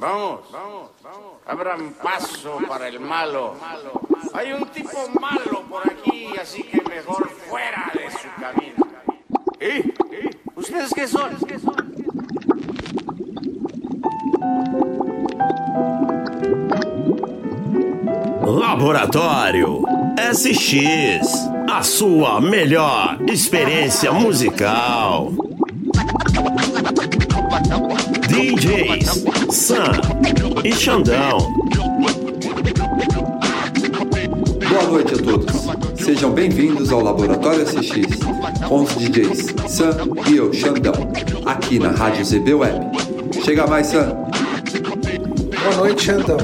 Vamos, vamos. Abran paso para el malo. Hay un tipo malo por aquí, así que mejor fuera de su camino. ¿Y? ¿Ustedes qué son? Laboratório SX, a sua melhor experiência musical. DJs Sam e Xandão. Boa noite a todos. Sejam bem-vindos ao Laboratório SX com os DJs Sam e eu, Xandão, aqui na Rádio ZB Web. Chega mais, Sam. Boa noite, Xandão.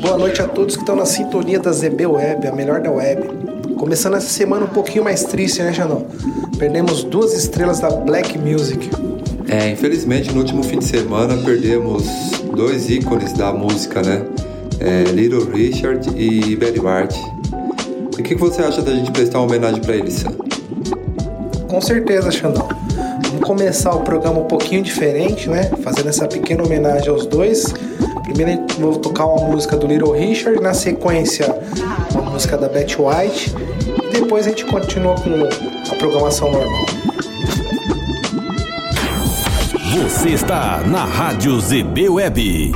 Boa noite a todos que estão na sintonia da ZB Web, a melhor da web. Começando essa semana um pouquinho mais triste, né, Xandão? Perdemos duas estrelas da Black Music. É, infelizmente no último fim de semana perdemos dois ícones da música, né? É, Little Richard e Betty White. E o que, que você acha da gente prestar uma homenagem para eles? Com certeza, Xandão. Vamos começar o programa um pouquinho diferente, né? Fazendo essa pequena homenagem aos dois. Primeiro vou tocar uma música do Little Richard, na sequência uma música da Betty White. E depois a gente continua com a programação normal. Você está na Rádio ZB Web.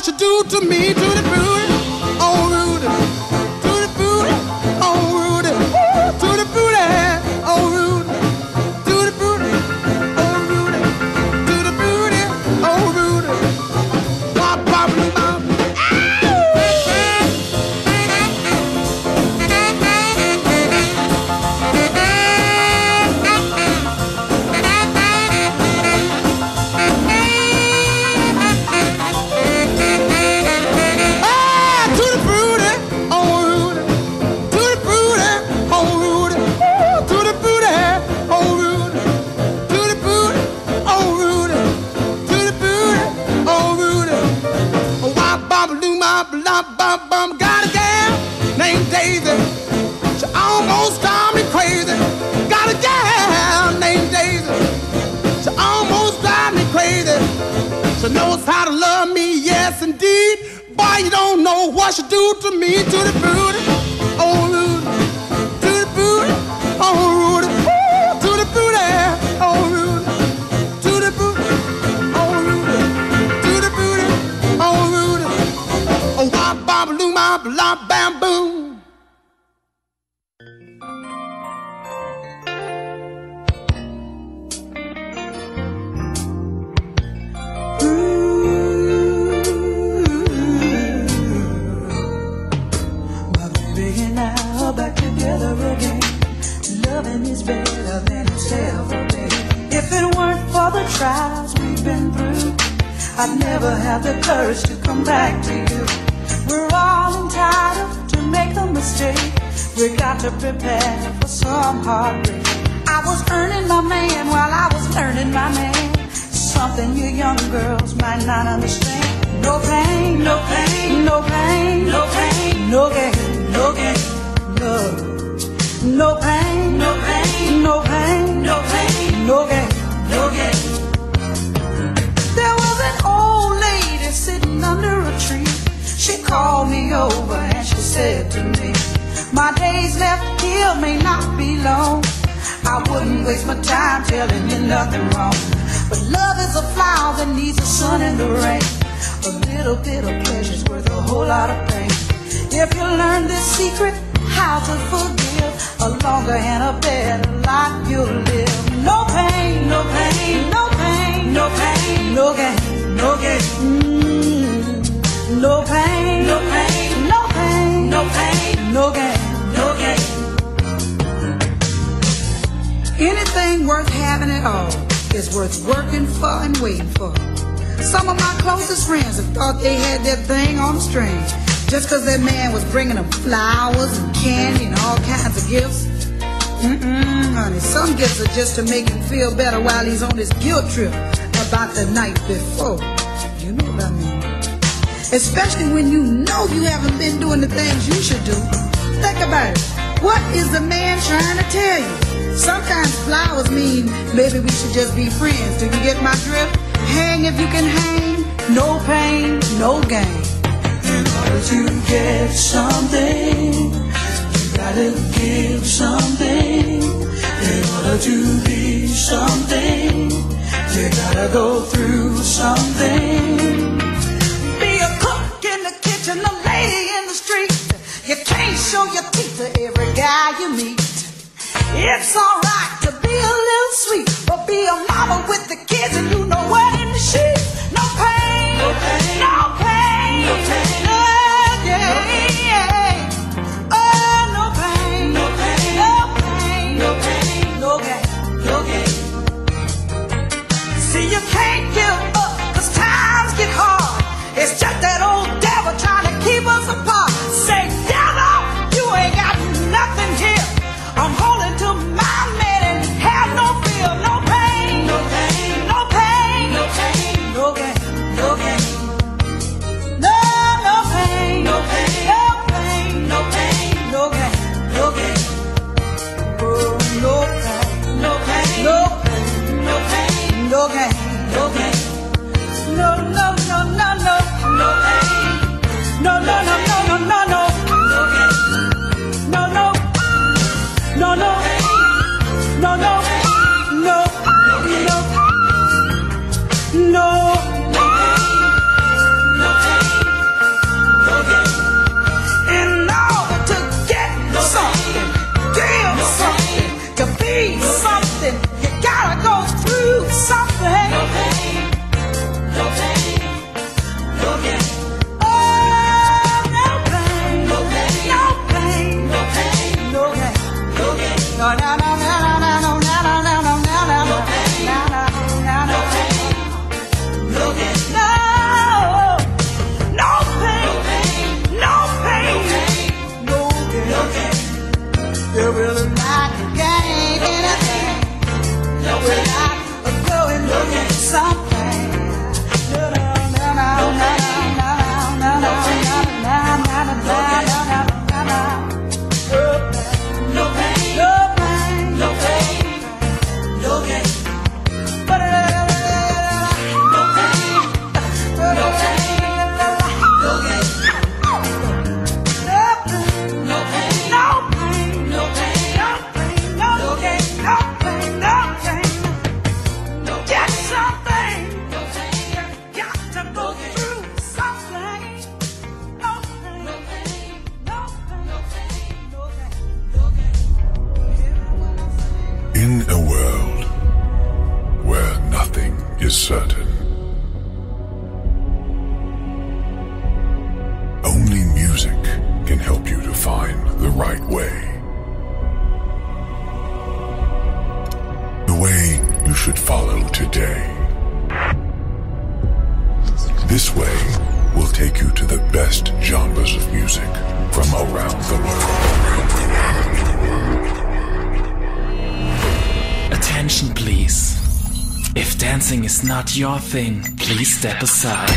What she do to me, to the booty, Something you young girls might not understand. No pain, no pain, no pain, no pain, no gain, no gain, no. No pain, no pain, no pain, no pain, no gain, no gain. There was an old lady sitting under a tree. She called me over and she said to me, My days left here may not be long. I wouldn't waste my time telling you nothing wrong. But love is a flower that needs the sun and the rain. A little bit of pleasure's worth a whole lot of pain. If you learn this secret, how to forgive, a longer and a better life you'll live. No pain, no pain, no pain, no pain, no gain, no gain. Mm, no pain, no pain, no pain, no pain, no gain, no gain. Anything worth having at all is worth working for and waiting for. Some of my closest friends have thought they had that thing on the string. Just cause that man was bringing them flowers and candy and all kinds of gifts. Mm-mm, honey, some gifts are just to make him feel better while he's on his guilt trip about the night before. You know what I mean. Especially when you know you haven't been doing the things you should do. Think about it. What is the man trying to tell you? Sometimes flowers mean maybe we should just be friends. Do you get my drift? Hang if you can hang. No pain, no gain. In order to get something, you gotta give something. In order to be something, you gotta go through something. Be a cook in the kitchen, a lady in the street. You can't show your teeth to every guy you meet. It's alright to be a little sweet, but be a mama with the kids and you know what in the sheets. No pain, no pain, no pain, no pain. Not your thing, please step aside.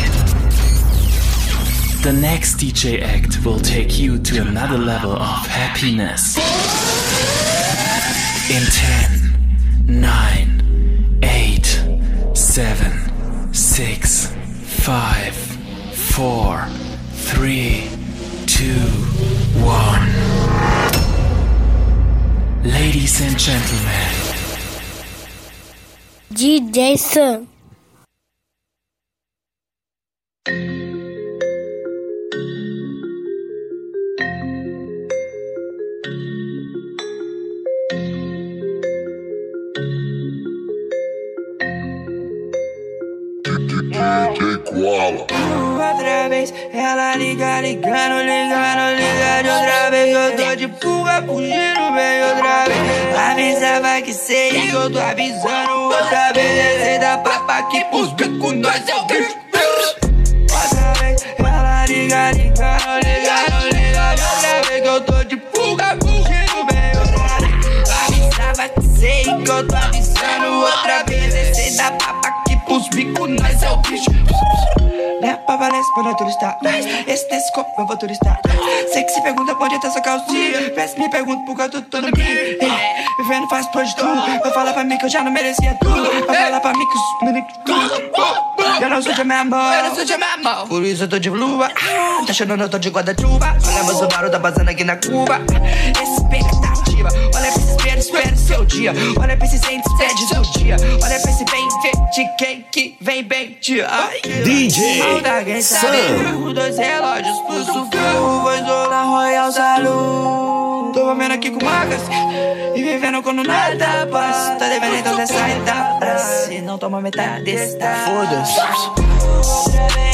The next DJ act will take you to another level of happiness. In 10, 9, 8, 7, 6, 5, 4, 3, 2, 1. Ladies and gentlemen, DJ Sam. Que tô avisando outra vez. Da papa aqui pros pra pra turistar Esse telescópio eu vou turistar Sei que se pergunta onde tá sua calcinha. Vê se me pergunta por que eu tô todo Ei, Vivendo faz por de tudo. Vai falar pra mim que eu já não merecia tudo. Vai falar pra mim que os meninos tudo. Eu não sou de mesmo Eu não sou de mesmo Por isso eu tô de luva. Tá achando eu tô de guarda-chuva. Olha meu Subaru tá passando aqui na curva. Expectativa espera, seu dia. Olha pra esse sente, pede seu dia. Olha pra esse bem de quem que vem bem de ai. DJ Sam. Dois relógios, pulso frio Vou isolar Royal Salud Tô vivendo aqui com marcas E vivendo quando nada passa. Tá devendo então você sai da praça. Se não toma metade desta Foda-se. Outra vez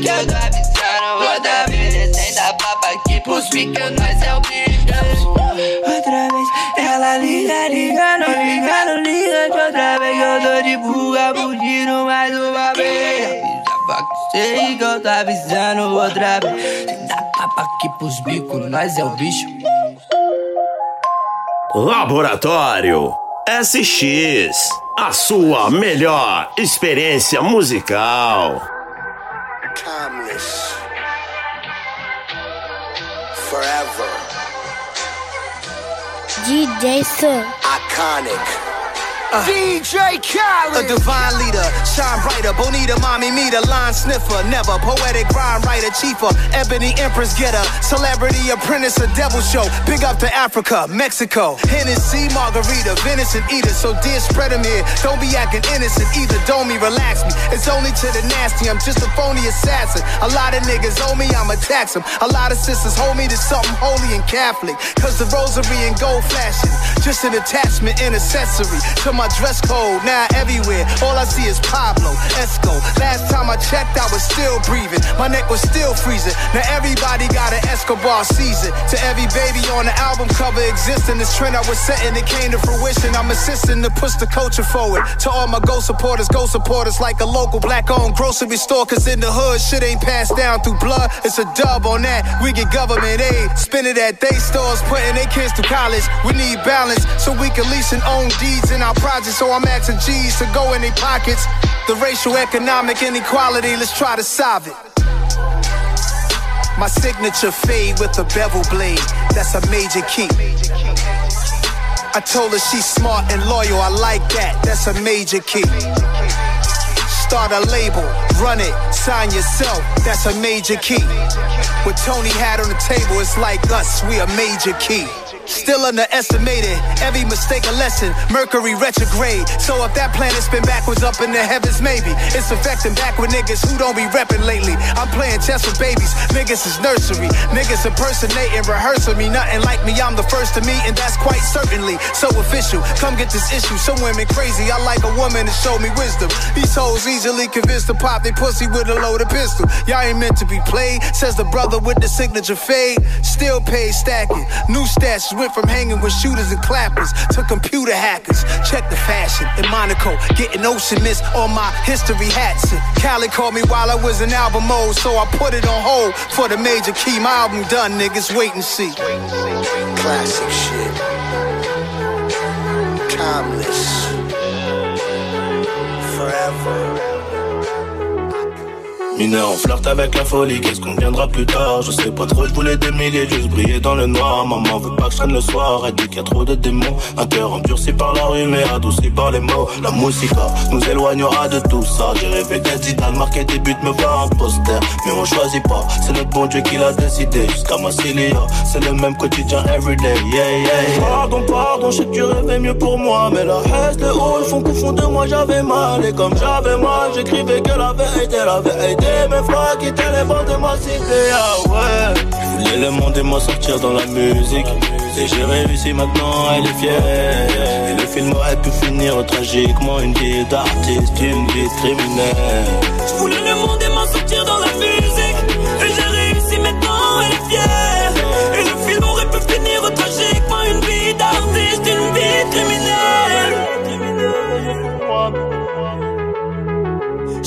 com sei que eu tô avisando Outra vez descendo a papa aqui pros piques Nós é o bicho Outra vez ela liga, ligando, ligando, ligando Outra vez eu tô de fuga Fugindo mais uma vez sei que eu tô avisando outra vez Dá papa aqui pros bicos Nós é o bicho Laboratório SX. A sua melhor experiência musical. Timeless. Forever. DJ Sam. Iconic. DJ Khaled. A divine leader, shine brighter. Bonita, mommy, me, the line sniffer. Never poetic rhyme writer, chiefer. Ebony empress getter. Celebrity apprentice, a devil show. Big up to Africa, Mexico. Hennessy, margarita, venison eater. So dear, spread 'em here. Don't be acting innocent either. Don't me, relax me. It's only to the nasty. I'm just a phony assassin. A lot of niggas owe me, I'ma tax 'em. A lot of sisters hold me to something holy and Catholic. Cause the rosary and gold flashing. Just an attachment and accessory to my dress code. Now everywhere, all I see is Pablo, Esco. Last time I checked, I was still breathing. My neck was still freezing. Now everybody got an Escobar season. To every baby on the album cover existing, this trend I was setting, it came to fruition. I'm assisting to push the culture forward. To all my go supporters, go supporters like a local black owned grocery store. Cause in the hood, shit ain't passed down through blood. It's a dub on that. We get government aid. Spend it at day stores, putting their kids through college. We need balance so we can lease and own deeds in our projects. So I'm asking G's to go in their pockets. The racial economic inequality, let's try to solve it. My signature fade with a bevel blade. That's a major key. I told her she's smart and loyal. I like that. That's a major key. Start a label, run it, sign yourself. That's a major key. What Tony had on the table is like us. We a major key. Still underestimated, every mistake a lesson. Mercury retrograde. So if that planet spin backwards up in the heavens, maybe it's affecting backward niggas who don't be repping lately. I'm playing chess with babies, niggas is nursery. Niggas impersonating, rehearsing me. Nothing like me, I'm the first to meet, and that's quite certainly so official. Come get this issue. Some women crazy, I like a woman to show me wisdom. These hoes easily convinced to pop they pussy with a loaded pistol. Y'all ain't meant to be played, says the brother with the signature fade. Still paid stacking. New stashes went from hanging with shooters and clappers to computer hackers. Check the fashion in Monaco, getting ocean mist on my history hats. And Cali called me while I was in album mode, so I put it on hold for the major key. My album done, niggas wait and see. Classic shit. Timeless. Forever. Mineur, on flirte avec la folie, qu'est-ce qu'on viendra plus tard? Je sais pas trop, je voulais des milliers, juste briller dans le noir. Maman veut pas que je traîne le soir, elle dit qu'il y a trop de démons. Un cœur endurci par la rue, mais adouci par les mots. La musique nous éloignera de tout ça. J'ai rêvé d'être Zidane, marquer des buts, me voir un poster. Mais on choisit pas, c'est le bon Dieu qui l'a décidé. Jusqu'à Massilia, c'est le même quotidien everyday, yeah, yeah, Pardon, pardon, je sais que tu rêvais mieux pour moi Mais la haine, le haut, ils font qu'au fond de moi j'avais mal. Et comme j'avais mal, j'écrivais que la vérité, la vérité mes quitter les de ma cité, ah ouais. Je voulais le monde et moi sortir dans la musique. Et j'ai réussi maintenant, elle est fière. Et le film aurait pu finir tragiquement, une vie d'artiste, une vie criminelle. Je voulais le monde et m'en sortir dans la musique. Et j'ai réussi maintenant, elle est fière. Et le film aurait pu finir tragiquement, une vie d'artiste,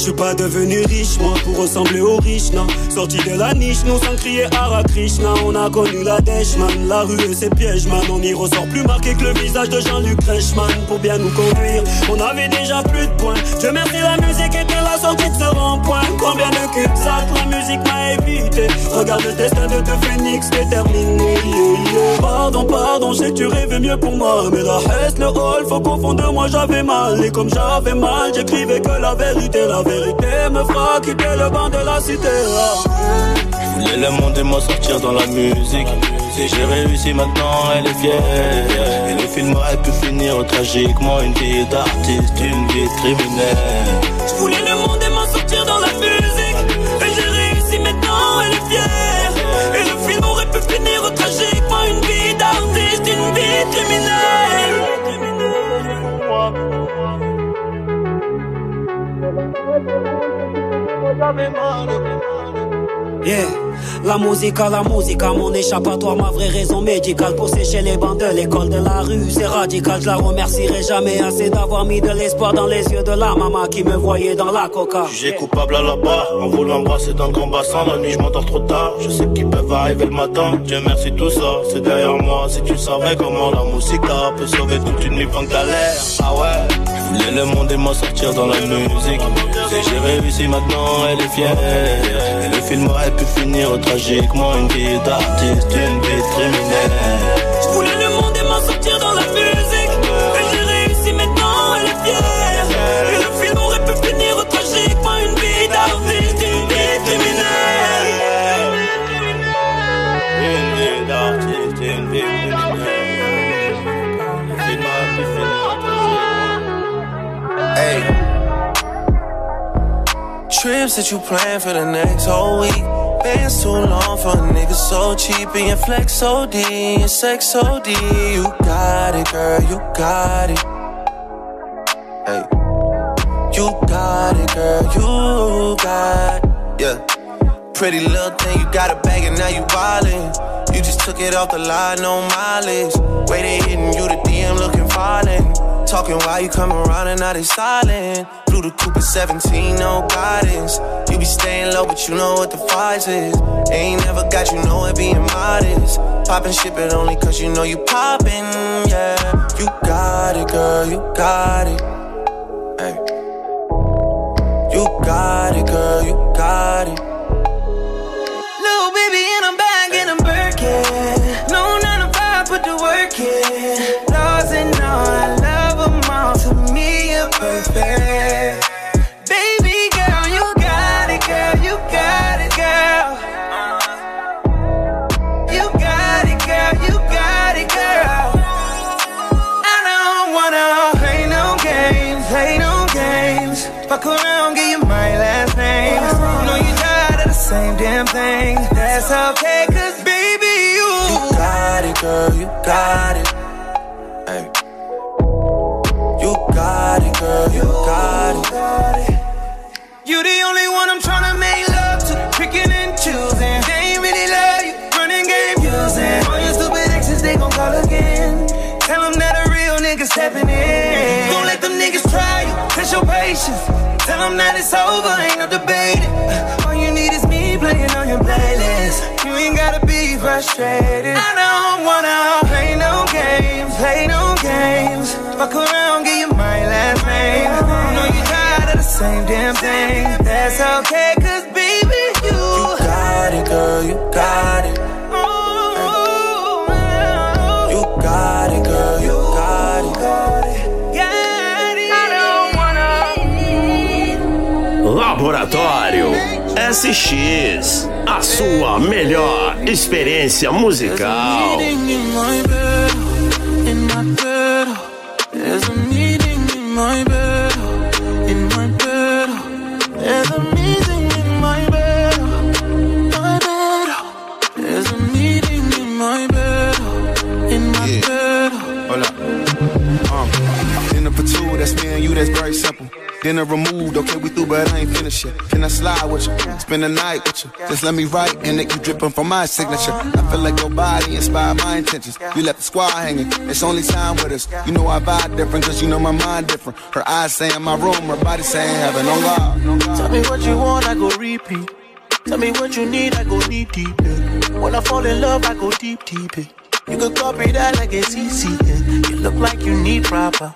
Je suis pas devenu riche, moi, pour ressembler aux riches, non. Sorti de la niche, nous sans crier Hara Krishna. On a connu la dèche, man. La rue et ses pièges, man. On y ressort plus marqué que le visage de Jean-Luc Reichmann. Pour bien nous conduire, on avait déjà plus de points. Je merci, la musique était la sortie de ce rond-point. Combien de cul sac la musique m'a évité. Regarde le destin de deux phénix déterminé. Pardon, pardon, j'ai tu rêvais mieux pour moi. Mais la haine, le hall, faut confondre moi, j'avais mal. Et comme j'avais mal, j'écrivais que la vérité, la vérité me fera quitter le banc de la cité. Je voulais le monde et moi sortir dans la musique. Si j'ai réussi maintenant, elle est fière. Et le film aurait pu finir tragiquement. Une vie d'artiste, une vie criminelle. Je voulais le monde et moi sortir dans la musique. Et j'ai réussi maintenant, elle est fière. Et le film aurait pu finir tragiquement. Une vie d'artiste, une vie criminelle. Yeah, la musique à la musique, à mon échappatoire, ma vraie raison médicale pour sécher les bancs de l'école de la rue, c'est radical. Je la remercierai jamais assez d'avoir mis de l'espoir dans les yeux de la maman qui me voyait dans la coca. J'ai coupable à la barre, en voulant embrasser dans le grand bassin. La nuit, je m'endors trop tard, je sais qu'ils peuvent arriver le matin. Dieu merci, tout ça, c'est derrière moi. Si tu savais comment la musique peut sauver toute une nuit pleine galère. Ah ouais, le monde et moi sortir dans la musique. Si j'ai réussi maintenant, elle est fière. Et le film aurait pu finir tragiquement. Une vie d'artiste, une vie criminelle. Trips that you plan for the next whole week. Bands too long for a nigga so cheap. And your flex so D, and sex so D. You got it, girl, you got it. Hey. You got it, girl, you got it. Yeah. Pretty little thing, you got a bag and now you wildin'. You just took it off the line, no mileage. They hitting you, the DM looking violent. Talking while you come around and now they silent. Blue the Cooper 17, no guidance. You be staying low, but you know what the price is. Ain't never got you know it being modest. Poppin' shit, but only cause you know you poppin', yeah. You got it, girl, you got it. Hey. You got it, girl, you got it. That's okay, cause baby, you. You got it, girl, you got it. Hey. You got it, girl, you got it. You the only one I'm tryna make love to. Picking and choosing. They ain't really love you. Running game using. All your stupid exes, they gon' call again. Tell them that a real nigga stepping in. Don't let them niggas try you. Test your patience. Tell them that it's over, ain't no debating. All you need is playing on your playlist. You ain't gotta be frustrated. I don't wanna play no games, play no games. Fuck around, give you my last name. I know you tired of the same damn thing. That's okay, cause baby, you, oh, you got it, girl, you got it. Laboratório SX, a sua melhor experiência musical. There's a meeting in my bed, very simple. Dinner removed, okay, we through, but I ain't finished yet. Can I slide with you? Spend the night with you. Just let me write, and it you dripping from my signature. I feel like your body inspired my intentions. You left the squad hanging, it's only time with us. You know I vibe different, cause you know my mind different. Her eyes saying my room, her body saying heaven on God. Tell me what you want, I go repeat. Tell me what you need, I go deep, deep. yeah. When I fall in love, I go deep, deep. yeah. You could copy that like it's easy. yeah. You look like you need proper.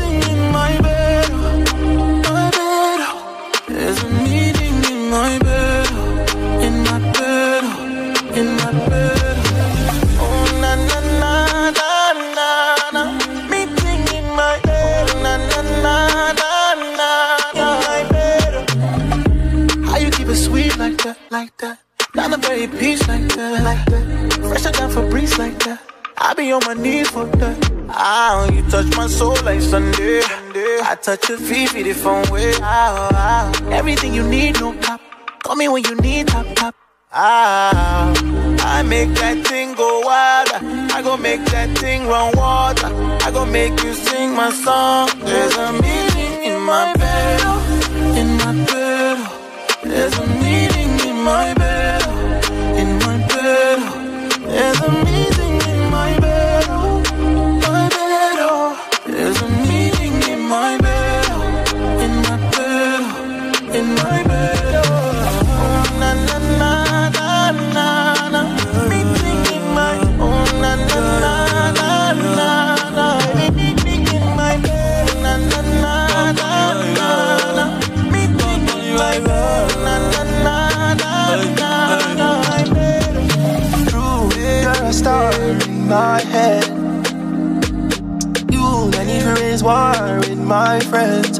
like that? Down the very beach like that, like that. Fresher down for breeze like that. I be on my knees for that. Ah, you touch my soul like Sunday. I touch your feet, it from way. Ah, ah. Everything you need, no cap. Call me when you need top top. Ah, I make that thing go wild. I go make that thing run water. I go make you sing my song. There's a meeting in my bed, in my bed. There's a my bed, my head. You need to raise war with my friends.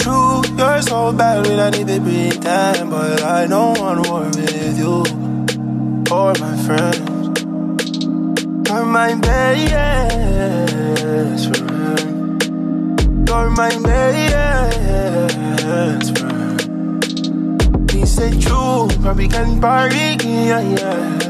True, you're so bad when I need to pretend, but I don't want war with you or my friends. You're my best friend. You're my best friend. He said true, probably can party, yeah, yeah.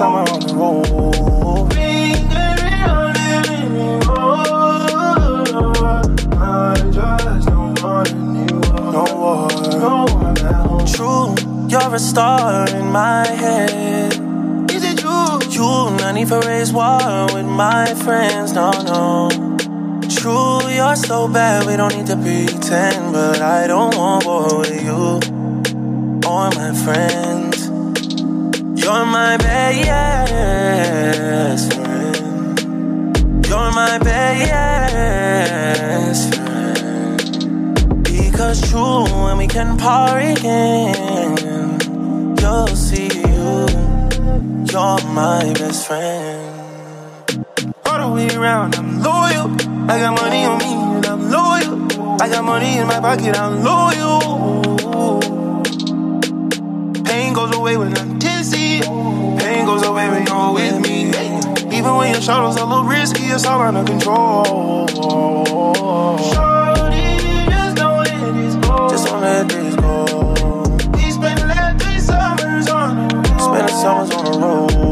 On living I just don't want anyone. No one. No one else. True, you're a star in my head. Is it true? You not need for raise war with my friends. No, no. True, you're so bad, we don't need to pretend. But I don't want war with you or my friends. You're my best friend. You're my best friend. Because true, when we can party again, you'll see you. You're my best friend. All the way around, I'm loyal. I got money on me and I'm loyal. I got money in my pocket, I'm loyal. Away when I'm tipsy. Pain goes away when you're with me. Even when your shadow's are a little risky, it's all under control. Shorty, just don't let. Just don't let this go. We spent last three summers on summers on the road.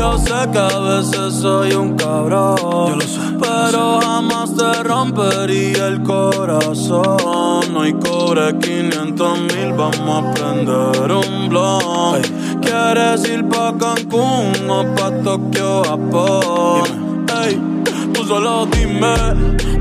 Yo sé que a veces soy un cabrón. Pero jamás te rompería el corazón. No hay cobre 500 mil, vamos a prender un blog. ¿Quieres ir pa' Cancún o pa' Tokio, Japón? Ey, tú solo dime,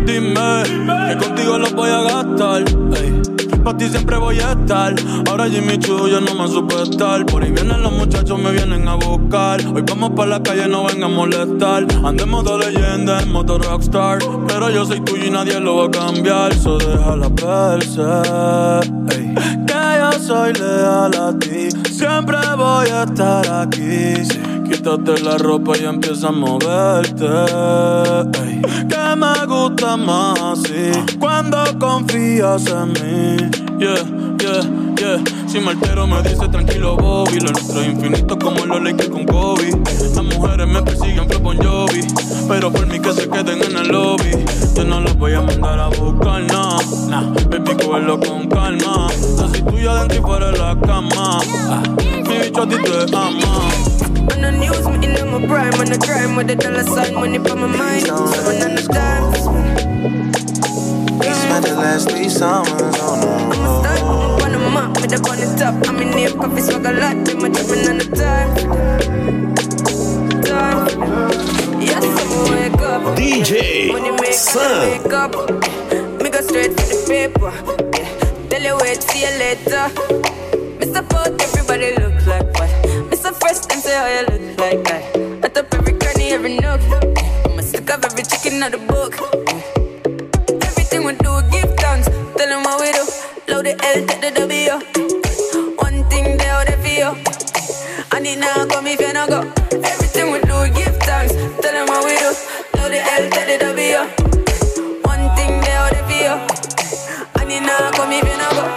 dime, que contigo lo voy a gastar. Ey. Pa' ti siempre voy a estar. Ahora Jimmy Choo yo no me supe estar. Por ahí vienen los muchachos, me vienen a buscar. Hoy vamos pa' la calle, no vengan a molestar. Andemos de leyenda en moto rockstar. Pero yo soy tuyo y nadie lo va a cambiar. So déjala verse. Ey. Que yo soy leal a ti. Siempre voy a estar aquí. Quítate la ropa y empieza a moverte. Me gusta más así. Cuando confías en mí. Yeah, yeah, yeah. Si me altero me dice tranquilo Bobby. Lo nuestro es infinito como los Lakers con Kobe. Las mujeres me persiguen flow Bon Jovi. Pero por mí que se queden en el lobby. Yo no los voy a mandar a buscar, no. Nah, baby, cógelo con calma. Así tuya adentro y fuera de la cama. Ah, mi bicho a ti te ama. On the news, me in my prime, on the crime with the dollar sign, money on my mind. Someone on the dime. We spent the last three summers on the road. Start up on the map, with the on the top. I'm in here, coffee swag a lot, them a jumping on the time. Time. Yes, I'm wake up. DJ Money make Sam. wake up. Me go straight for the paper. Yeah. Tell you wait, see you later. Load the W. One thing they there for you. And it now come you go.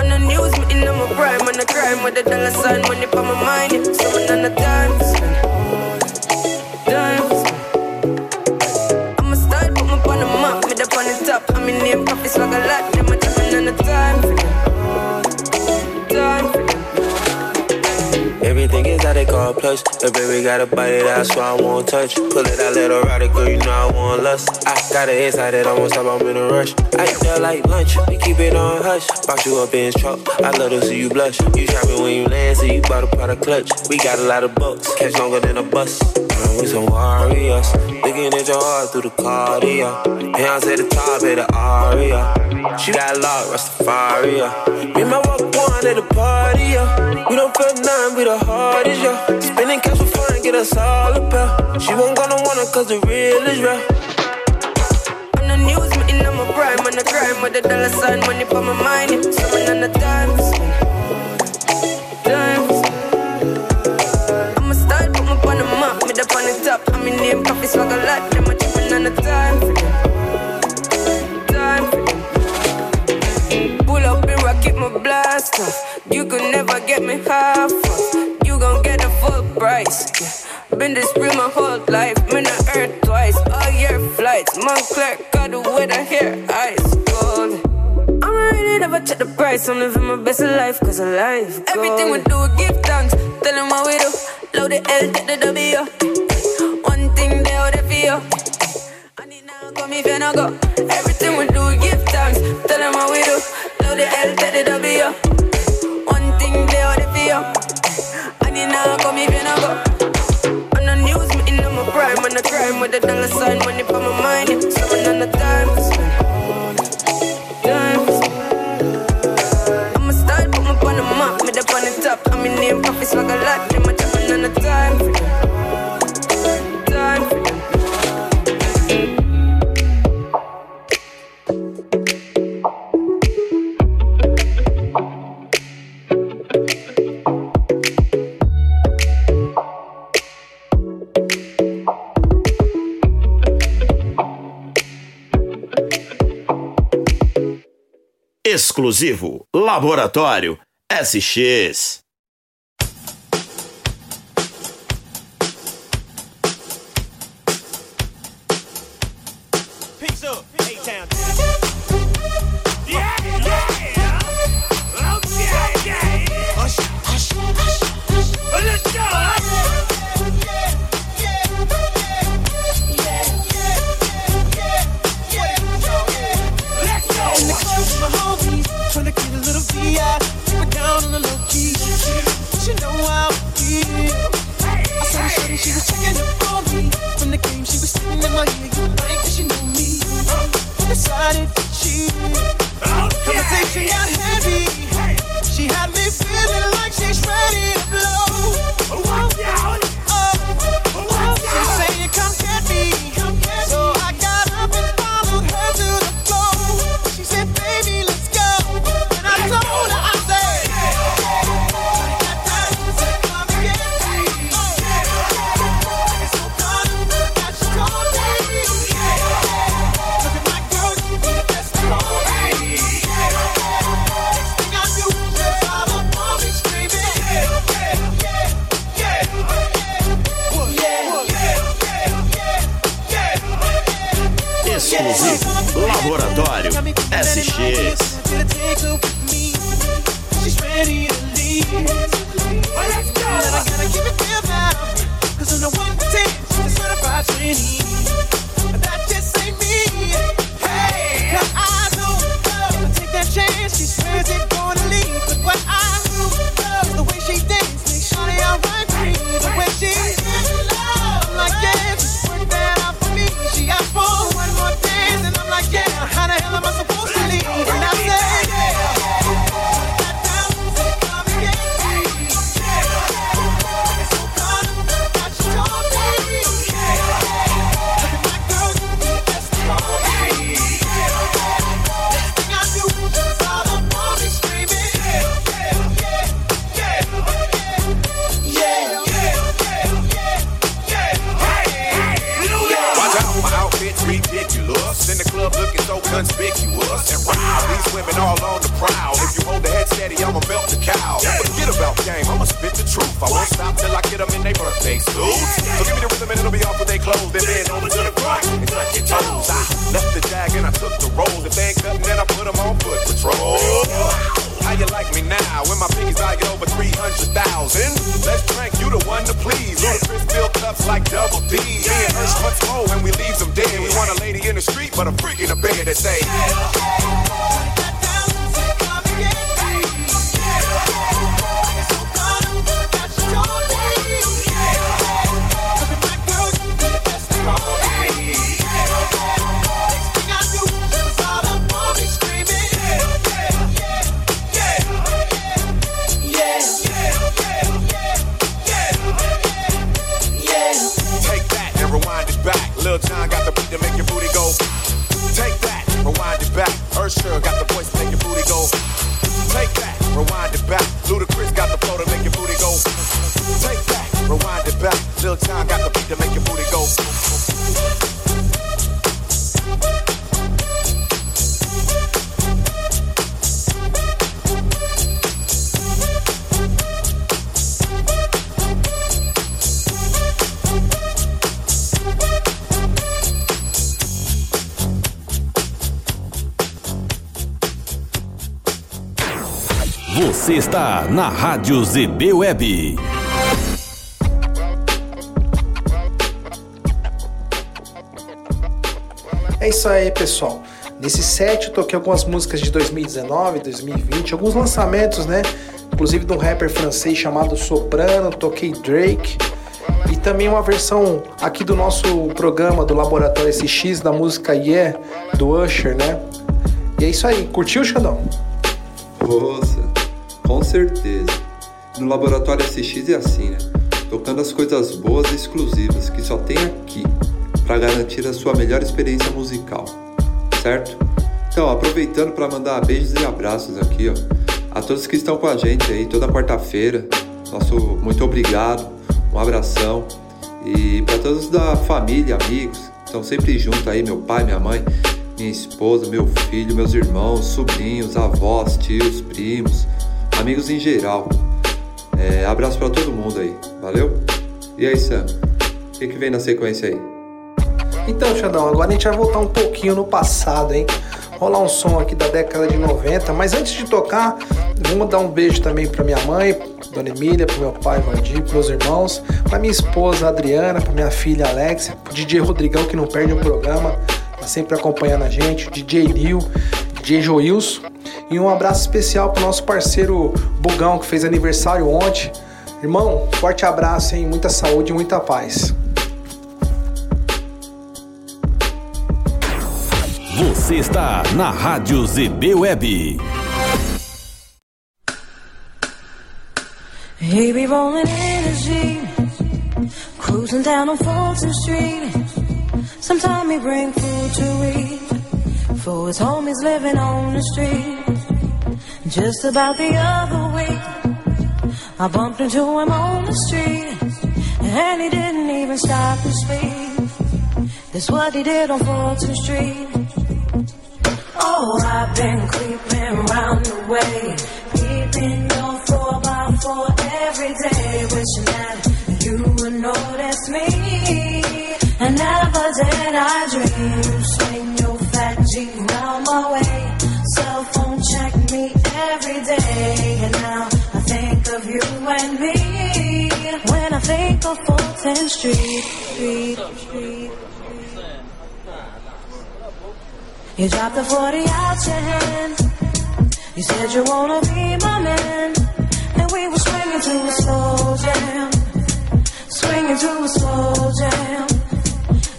On the news, me in my prime, on the crime with the dollar sign, money for my mind. Yeah. Someone on the time. Dimes. I'ma start, put me on the map, me up on the top. I'm in name, coffee swag a lot, plush. The baby got a body that's why I won't touch. Pull it out, let her ride it, girl, you know I want lust. I got an inside that I won't stop, I'm in a rush. I there like lunch, we keep it on hush. Box you up in his truck, I love to see you blush. You shopping when you land, so you bought a of clutch. We got a lot of bucks, catch longer than a bus. We some warriors, looking at your heart through the cardio. Beyonce the top of the aria. She got locked, Rastafari. Me and my walk one at the party, yeah. We don't feel nothing, we the hardest, yeah. Spending cash for fun, get us all a pair. She won't gonna want it, cause the real is real. On the news, me in my prime, on the crime with the dollar sign, money for my mind. Yeah. Someone on the times. Times. I'ma start, put me on the map, me up on the top. I'm in name, coffee swag a lot, them a jumping on the time. Time. Pull up and rock it, my blast off. You could never get me half off. Full price. Yeah. Been this real my whole life. been not earth twice. All year flights. Montclair got the weather here. Ice cold. I'm really never check the price. I'm living my best life. Cause of life. Gold. Everything we do, give thanks. Tell them what we do. Load the L, take the W. One thing they out there for you. And it now come if you not go. Everything we do, give thanks. Tell them what we do. Load the L, take the W. now come if you not go. On the news, me in my prime, on the crime with the dollar sign, money for my mind. Yeah. Someone on the time. I'ma start, put me on the map, me up on the top. I'm in name, coffee swag a lot, them a Exclusivo Laboratório SX. Down on the low key. She know how I feel. I saw the shorty, she was checking up for me. From the game, she was sitting in my ear. You that she knew me? Decided to cheat. Conversation got heavy. She had me feeling like she's ready certified trainee. But that. Hey. I I take that chance, na Rádio ZB Web. É isso aí, pessoal. Nesse set eu toquei algumas músicas de 2019, 2020, alguns lançamentos, né? Inclusive de um rapper francês chamado Soprano, toquei Drake. E também uma versão aqui do nosso programa do Laboratório SX da música Yeah, do Usher, né? E é isso aí. Curtiu, Xandão? No Laboratório SX é assim, né? Tocando as coisas boas e exclusivas que só tem aqui para garantir a sua melhor experiência musical, certo? Então, aproveitando para mandar beijos e abraços aqui, ó, a todos que estão com a gente aí toda quarta-feira. Nosso muito obrigado, um abração e para todos da família, amigos, estão sempre juntos aí, meu pai, minha mãe, minha esposa, meu filho, meus irmãos, sobrinhos, avós, tios, primos, amigos em geral. Abraço para todo mundo aí, valeu? E aí, Sam? O que, que vem na sequência aí? Então, Xandão, agora a gente vai voltar um pouquinho no passado, hein? Rolar um som aqui da década de 90, mas antes de tocar, vou mandar um beijo também para minha mãe, Dona Emília, pro meu pai Valdir, meus irmãos, pra minha esposa Adriana, pra minha filha Alexia, pro DJ Rodrigão que não perde um programa, tá sempre acompanhando a gente, o DJ Lil, DJ Joilson. E um abraço especial pro nosso parceiro Bugão, que fez aniversário ontem. Irmão, forte abraço, hein? Muita saúde e muita paz. Você está na Rádio ZB Web. He be rolling in his Jeep, cruising down on Fulton Street. Sometime he bring food to eat for his homies living on the street. Just about the other week, I bumped into him on the street, and he didn't even stop to speak. That's what he did on Fulton Street. Oh, I've been creeping round the way, peeping your four by four every day, wishing that you would notice me. And never did I dream you swing your fat Jeep round my way. 10th Street. Street, Street. You dropped the 40 out your hand. You said you wanna be my man. And we were swinging to a slow jam. Swinging to a slow jam.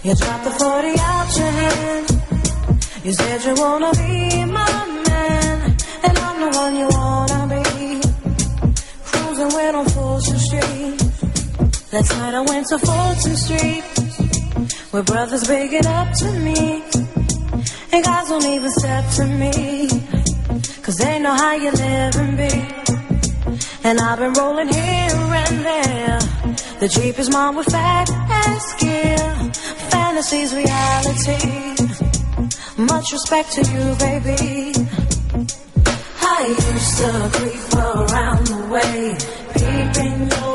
You dropped the 40 out your hand. You said you wanna be my man. And I'm the one you wanna be. Cruising with on Fulton Street. Last night I went to Fulton Street. Where brothers big it up to me. And guys won't even step to me. Cause they know how you live and be. And I've been rolling here and there. The Jeep is mine with fat ass gear. Fantasies, reality. Much respect to you, baby. I used to creep around the way. Peeping your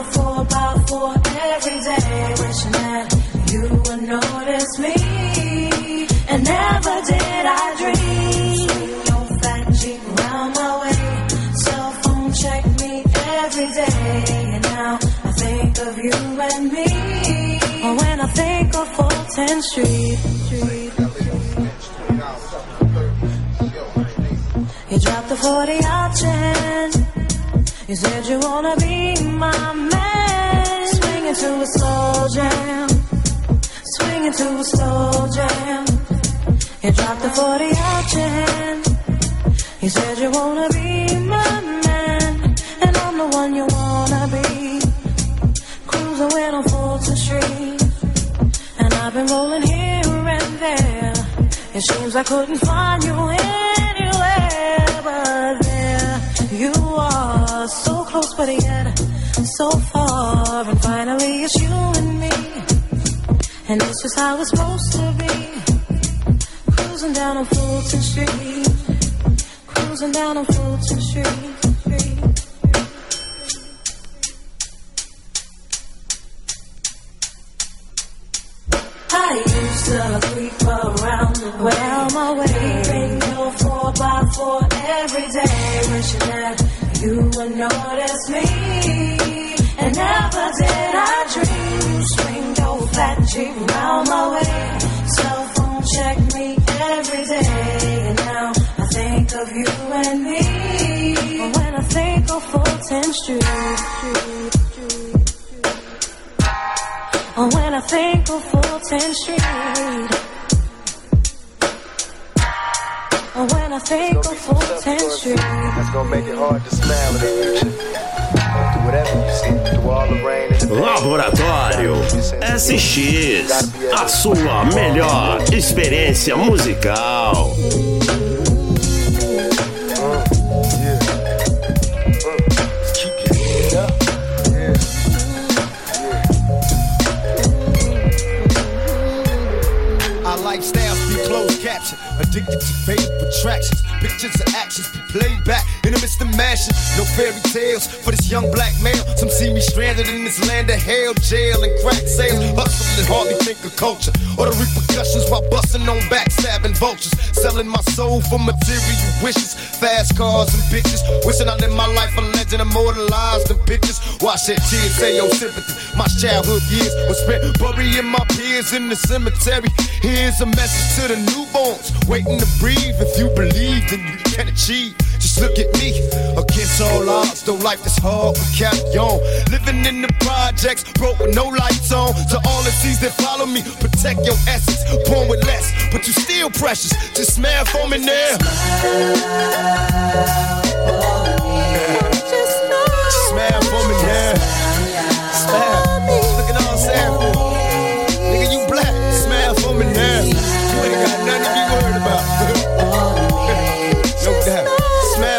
10th Street. You dropped the 40 out your hand. You said you wanna be my man. Swinging to a slow jam. Swinging to a slow jam. You dropped the 40 out your hand. You said you wanna be my man. And I'm the one you wanna be. Cruising when I'm been rolling here and there. It seems I couldn't find you anywhere. But there you are. So close, but yet so far. And finally it's you and me. And it's just how it's supposed to be. Cruising down on Fulton Street. Cruising down on Fulton Street. I used to creep around the way. Well, my way. Bring your four by four every day. Wishing that you would notice me. And never did I dream swing your fat Jeep round my way. Cell phone check me every day. And now I think of you and me. But when I think of Fulton Street. When I think of Fulton Street. When I think of Fulton Street. That's gonna make it hard to smile in the future. Do whatever you see, through all the rain and the Laboratório SX, a sua melhor experiência musical. addicted to vape attraction. Pictures of actions played back in the midst of mashing. No fairy tales for this young black male. Some see me stranded in this land of hell, jail, and crack sales. Hustling, hardly think of culture or the repercussions while busting on backstabbing vultures. Selling my soul for material wishes, fast cars and bitches. Wishing I lived my life a legend and immortalized in pictures. Watch that tears say your sympathy. My childhood years was spent burying my peers in the cemetery. Here's a message to the newborns waiting to breathe. If you believe, then you can achieve. Just look at me, against all odds. Though life is hard, we carry on. Living in the projects, broke with no lights on. To all the seas that follow me, protect your essence. Born with less, but you still precious. Just smile for me now. Just smile for me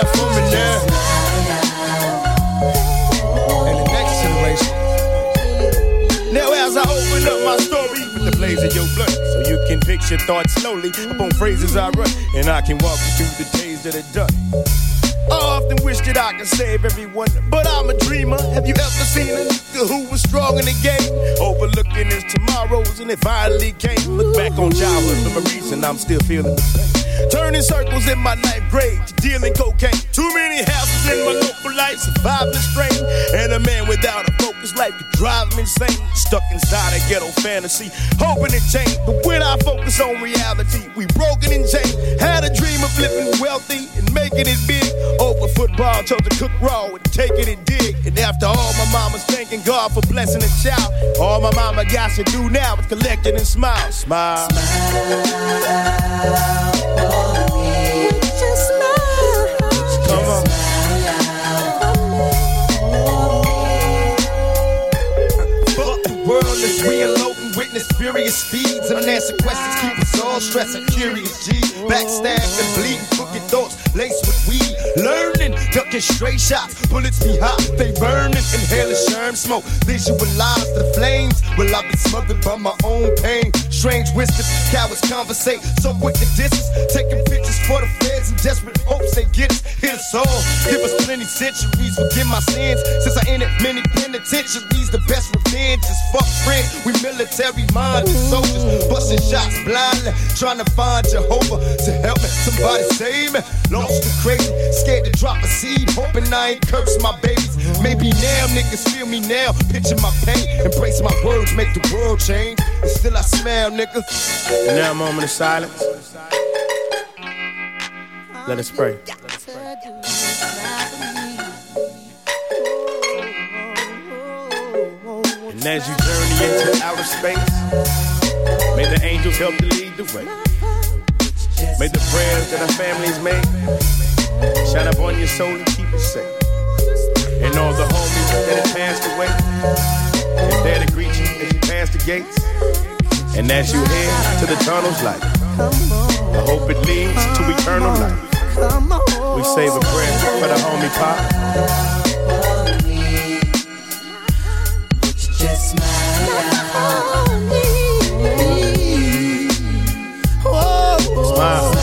For me now. And the next generation. Now, as I open up my story with the blaze of your blood, so you can picture thoughts slowly upon phrases I run, and I can walk you through the days that are done. I often wish that I could save everyone, but I'm a dreamer. Have you ever seen a nigga who was strong in the game? Overlooking his tomorrows, and it finally came. Look back on childhood memories, reason, I'm still feeling the. Turning circles in my ninth grade, dealing cocaine. Too many houses in my local life, surviving the strain. And a man without a focus life could drive me insane. Stuck inside a ghetto fantasy, hoping it change. But when I focus on reality, we broken and chained. Had a dream of living wealthy and making it big. Over football, chose to cook raw and taking it dig. And after all, my mama's thanking God for blessing a child. All my mama got to do now is collect and smile. Smile. Come is reloading, witness furious speeds. Unanswered questions keep us all stressing. Curious G, backstabbed and bleeding, thoughts laced with weed. Learning, ducking straight shots, bullets be hot, they burning. Inhaling sherm smoke, visualize the flames. Will I be smothered by my own pain? Strange whispers, cowards conversate, so quick to distance. Taking pictures for the feds in desperate hopes they get us. Hit us all, give us plenty centuries, forgive my sins. Since I entered many penitentiaries, the best revenge is fuck friends. We military minded soldiers, busting shots blindly, trying to find Jehovah to help me. Somebody save me. Lost and crazy, scared to drop a seed, hoping I ain't curse my babies. Maybe now niggas feel me now, picture my pain, embrace my words, make the world change. And still I smile, nigga. And now a moment of silence. Let us pray. And as you journey into outer space, may the angels help to lead the way. May the prayers that our families make shine up on your soul and keep it safe. And all the homies that have passed away, is there to greet you as you pass the gates. And as you head to the tunnel's light, I hope it leads to eternal life. We say the prayer for the homie Pop. Just Smile.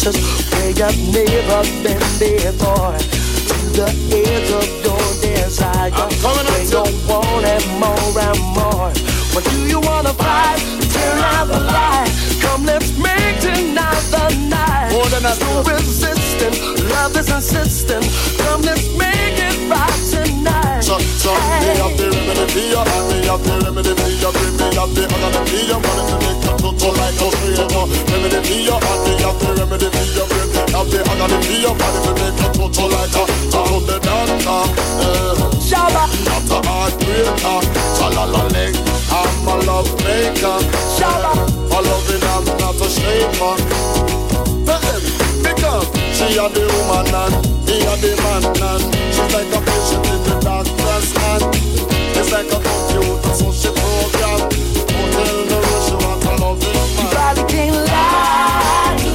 Places where you've never been before. To the edge of your desire. Where you want it more and more. What do you wanna fight? Turn out the light. Come, let's make tonight the night. More than a no love is insisting. Come, let's make it right tonight. So, so me have the remedy for you, me have the remedy for you. Bring me have the agony for you, to make you total like a trainer. Remedy for you, me have the remedy for you. Bring me have the agony for you, money to make you total like a to the doctor. Shabba, not a. Chalalale, I'm a love maker. Shabba, for loving I'm not a shaper. She a the woman and he a the man and she's like a patient in the doctor's hand. It's like a computer, so she program. Won't tell the way she want a loving man. You probably can't lie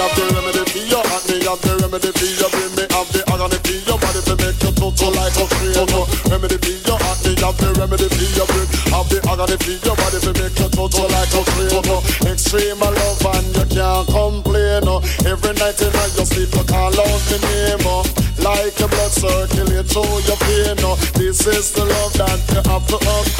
have the remedy for you, and have the remedy for you. Bring me have the agony for you, body to make you total like a trainer. Remedy for you, and have the remedy for you. Bring have the agony for you, body to make you total like a trainer. Extreme love and you can't complain. Every night in your sleep you call out the name. Like your blood circulate through your vein. This is the love that you have to obtain.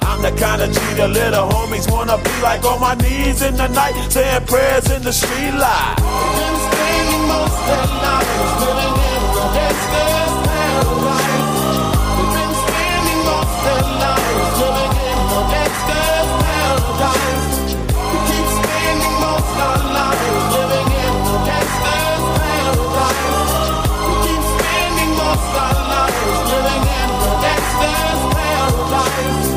I'm the kind of G the little homies wanna be like on my knees in the night, saying prayers in the street light.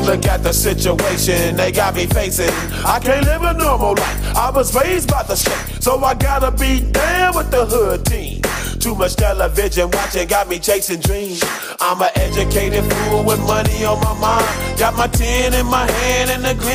Look at the situation they got me facing. I can't live a normal life. I was raised by the state, so I gotta be down with the hood team. Too much television watching got me chasing dreams. I'm an educated fool with money on my mind. Got my tin in my hand and the eye.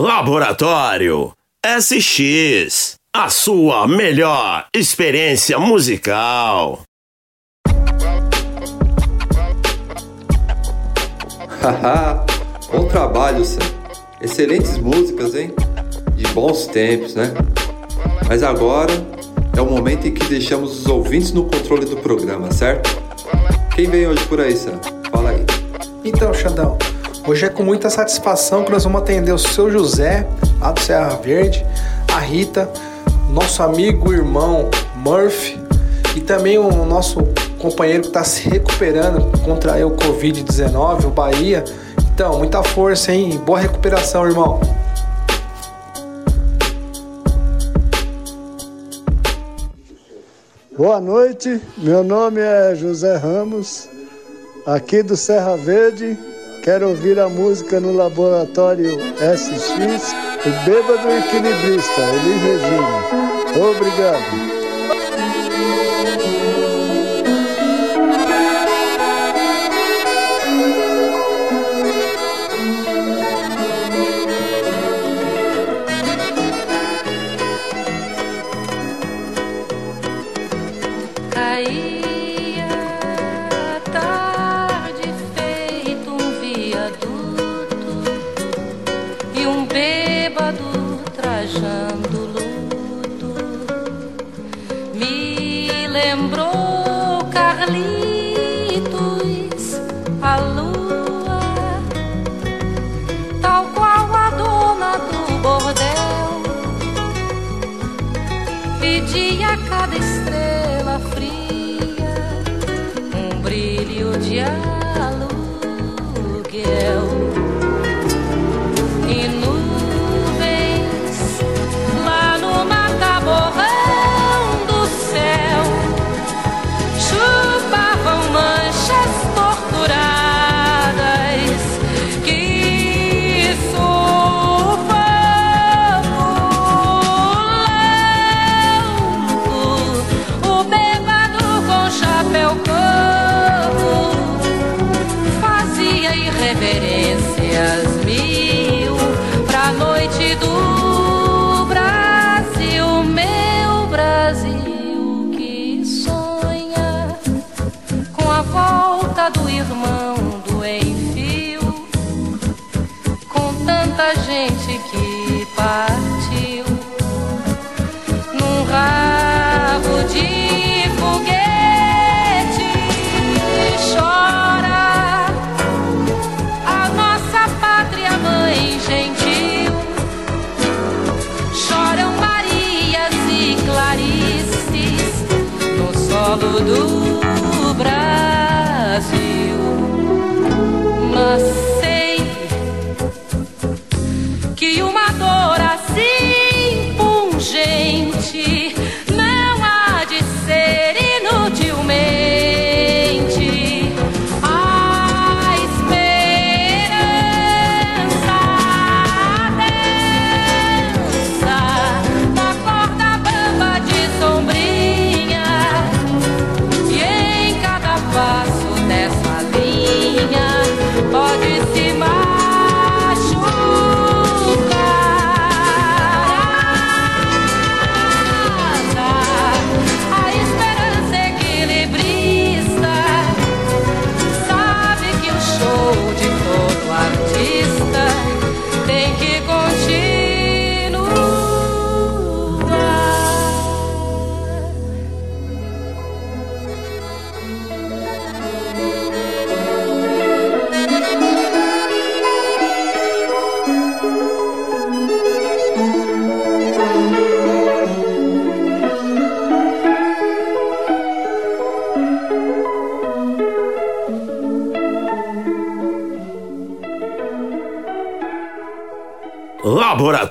Laboratório SX, a sua melhor experiência musical. Haha, bom trabalho, Sam. Excelentes músicas, hein? De bons tempos, né? Mas agora é o momento em que deixamos os ouvintes no controle do programa, certo? Quem vem hoje por aí, Sam? Fala aí. Então, Xandão, hoje é com muita satisfação que nós vamos atender o seu José, lá do Serra Verde, a Rita, nosso amigo irmão Murphy e também o nosso companheiro que está se recuperando contra o Covid-19, o Bahia. Então, muita força, hein? Boa recuperação, irmão. Boa noite, meu nome é José Ramos, aqui do Serra Verde. Quero ouvir a música no laboratório SX, o Bêbado Equilibrista, Elis Regina. Obrigado.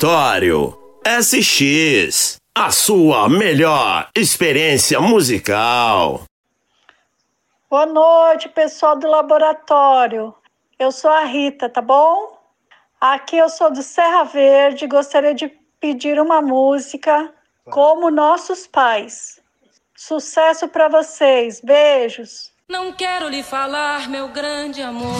Laboratório SX. A sua melhor experiência musical. Boa noite, pessoal do laboratório. Eu sou a Rita, tá bom? Aqui eu sou do Serra Verde. Gostaria de pedir uma música como nossos pais. Sucesso para vocês. Beijos. Não quero lhe falar, meu grande amor,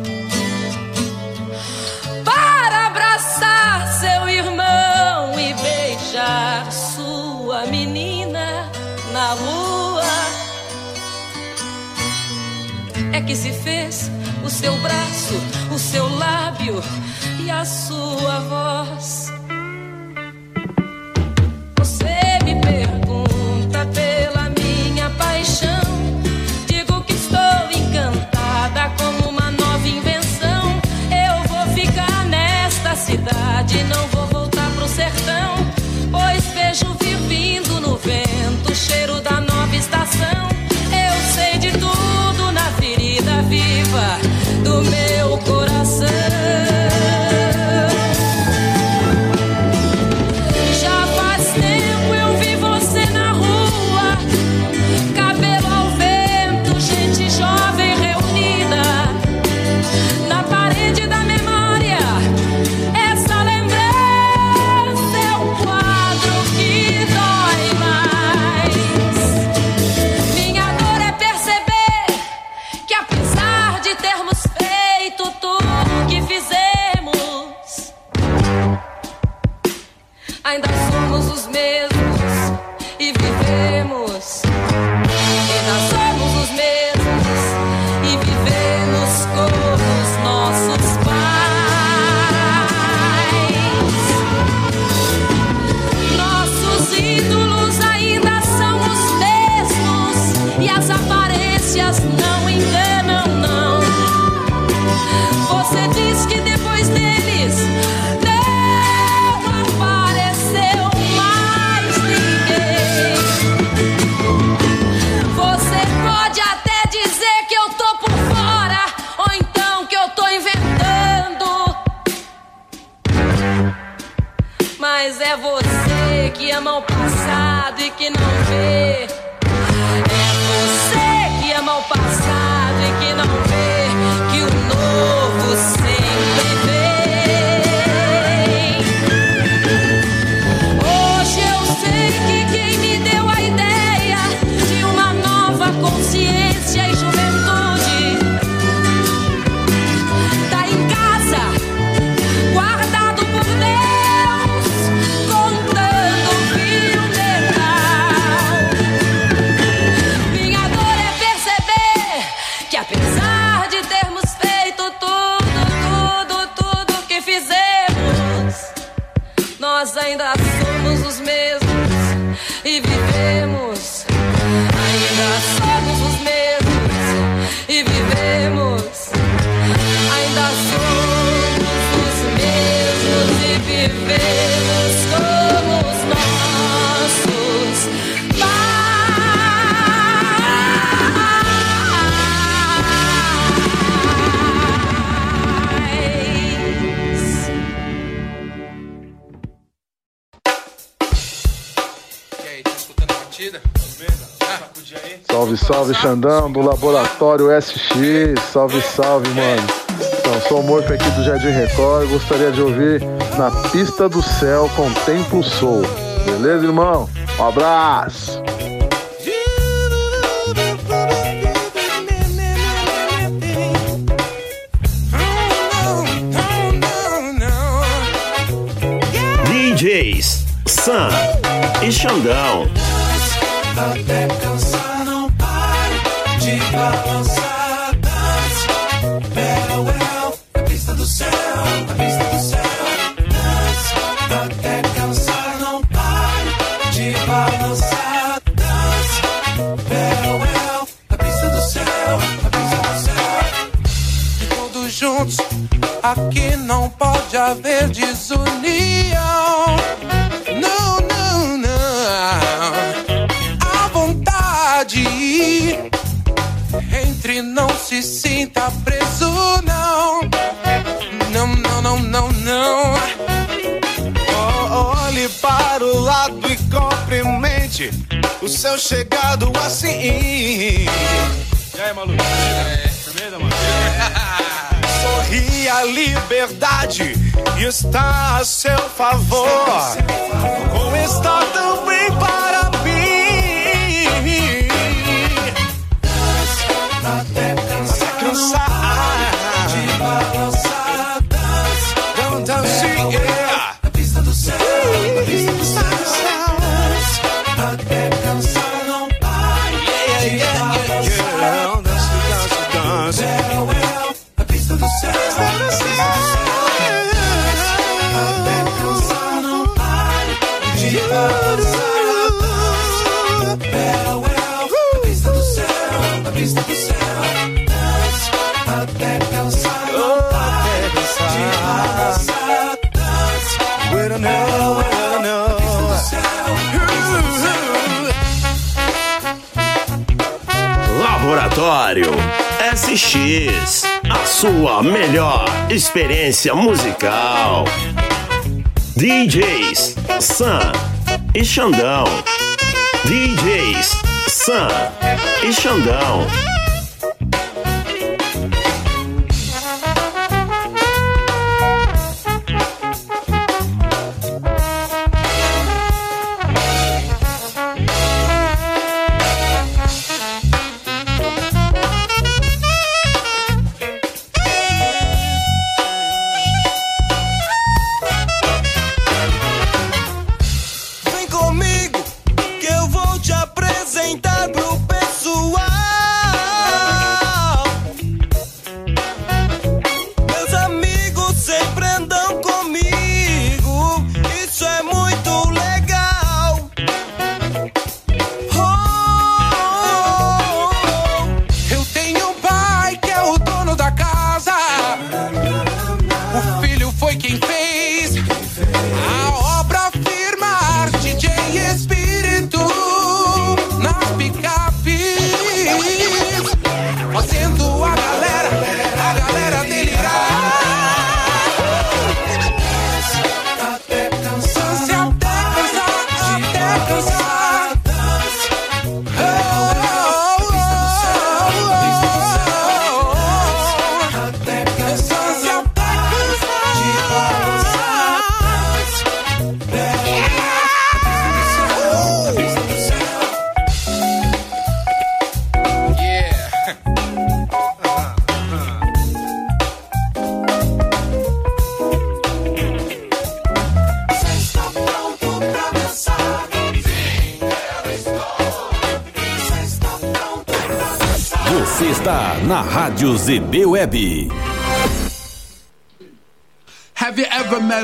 Para abraçar seu irmão e beijar sua menina na rua. É que se fez o seu braço, o seu lábio e a sua voz. Xandão, do Laboratório SX. Salve, salve, mano. Então, sou o Morph aqui do Jardim Record. Gostaria de ouvir Na Pista do Céu com Tempo Soul. Beleza, irmão? Um abraço! O seu chegado assim. E aí, maluco? Firmeza, mano? Sorri, a liberdade está a seu favor. Como está SX. A sua melhor experiência musical. DJs Sam e Xandão. DJs Sam e Xandão.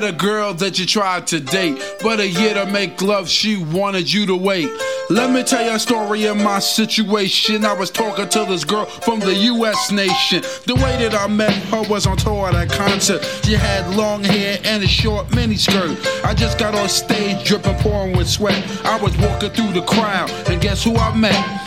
A girl that you tried to date, but a year to make love, she wanted you to wait? Let me tell you a story of my situation. I was talking to this girl from the US nation. The way that I met her was on tour at a concert. She had long hair and a short miniskirt. I just got on stage dripping, pouring with sweat. I was walking through the crowd, and guess who I met?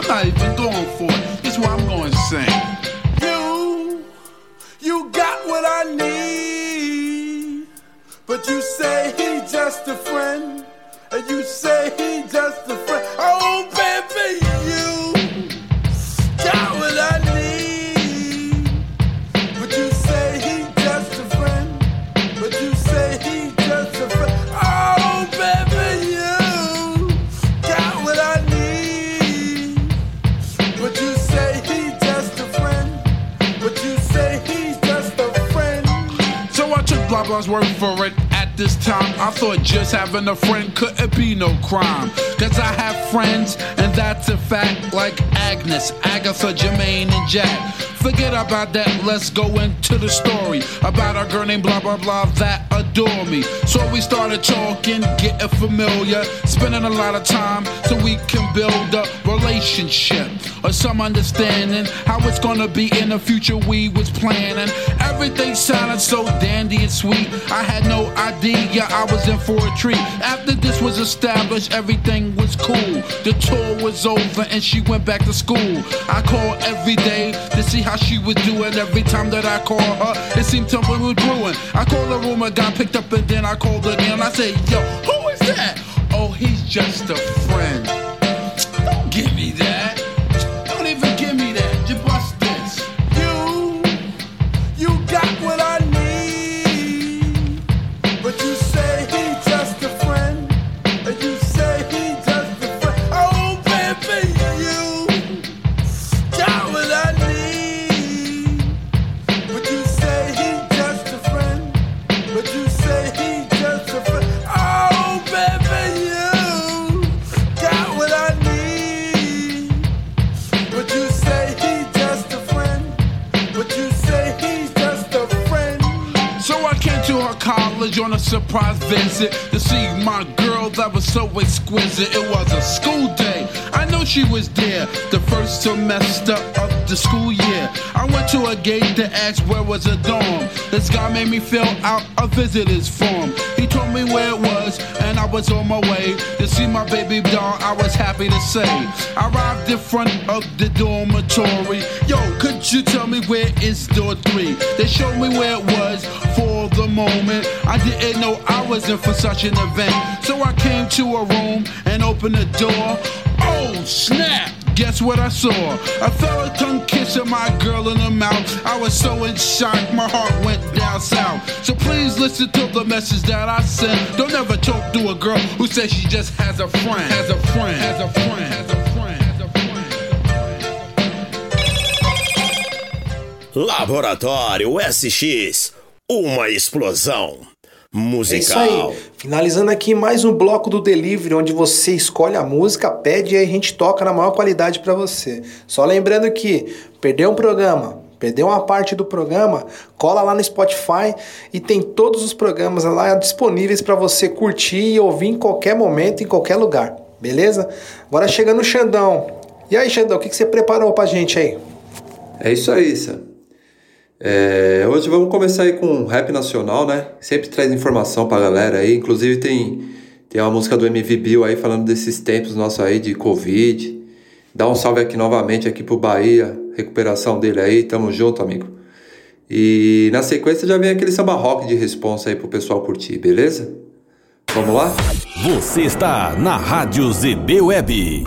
I'm not even going for it. This is what I'm going to sing. Just having a friend couldn't be no crime. Cause I have friends, and that's a fact, like Agnes, Agatha, Jermaine, and Jack. Forget about that, let's go into the story about a girl named blah blah blah that adore me. So we started talking, getting familiar, spending a lot of time so we can build a relationship or some understanding how it's gonna be in the future we was planning. Everything sounded so dandy and sweet. I had no idea I was in for a treat. After this was established, everything was cool. The tour was over and she went back to school. I called every day to see how she was doing. Every time that I called her, it seemed something was brewing. I called the room, got picked up, and then I called again. I said, Yo, who is that? Oh, he's just a friend. Don't give me that. Surprise visit to see my girl that was so exquisite. It was a school day. I know she was there the first semester of the school year. I went to a gate to ask where was a dorm. This guy made me fill out a visitor's form. He told me where it was, and I was on my way to see my baby doll. I was happy to say. I arrived in front of the dormitory. Yo, could you tell me where is door three? They showed me where it was for the moment. I didn't know I was in for such an event. So I came to a room and opened the door. Oh, snap! Guess what I saw? A tongue kissing my girl in the mouth. I was so in shock, my heart went down south. So please listen to the message that I sent. Don't ever talk to a girl who says she just has a friend. Has a friend. Has a friend. Has a friend. Laboratório SX, uma explosão É isso musical. aí. Finalizando aqui mais um bloco do Delivery, onde você escolhe a música, pede e aí a gente toca na maior qualidade para você. Só lembrando que perdeu um programa, perdeu uma parte do programa, cola lá no Spotify e tem todos os programas lá disponíveis para você curtir e ouvir em qualquer momento, em qualquer lugar. Beleza? Agora chega no Xandão. E aí, Xandão, o que, que você preparou pra gente aí? É isso aí, Sam. É, hoje vamos começar aí com um rap nacional, né? Sempre traz informação pra galera aí. Inclusive tem, tem uma música do MV Bill aí falando desses tempos nossos aí de Covid. Dá um salve aqui novamente aqui pro Bahia. Recuperação dele aí. Tamo junto, amigo. E na sequência já vem aquele samba rock de responsa aí pro pessoal curtir, beleza? Vamos lá? Você está na Rádio ZB Web.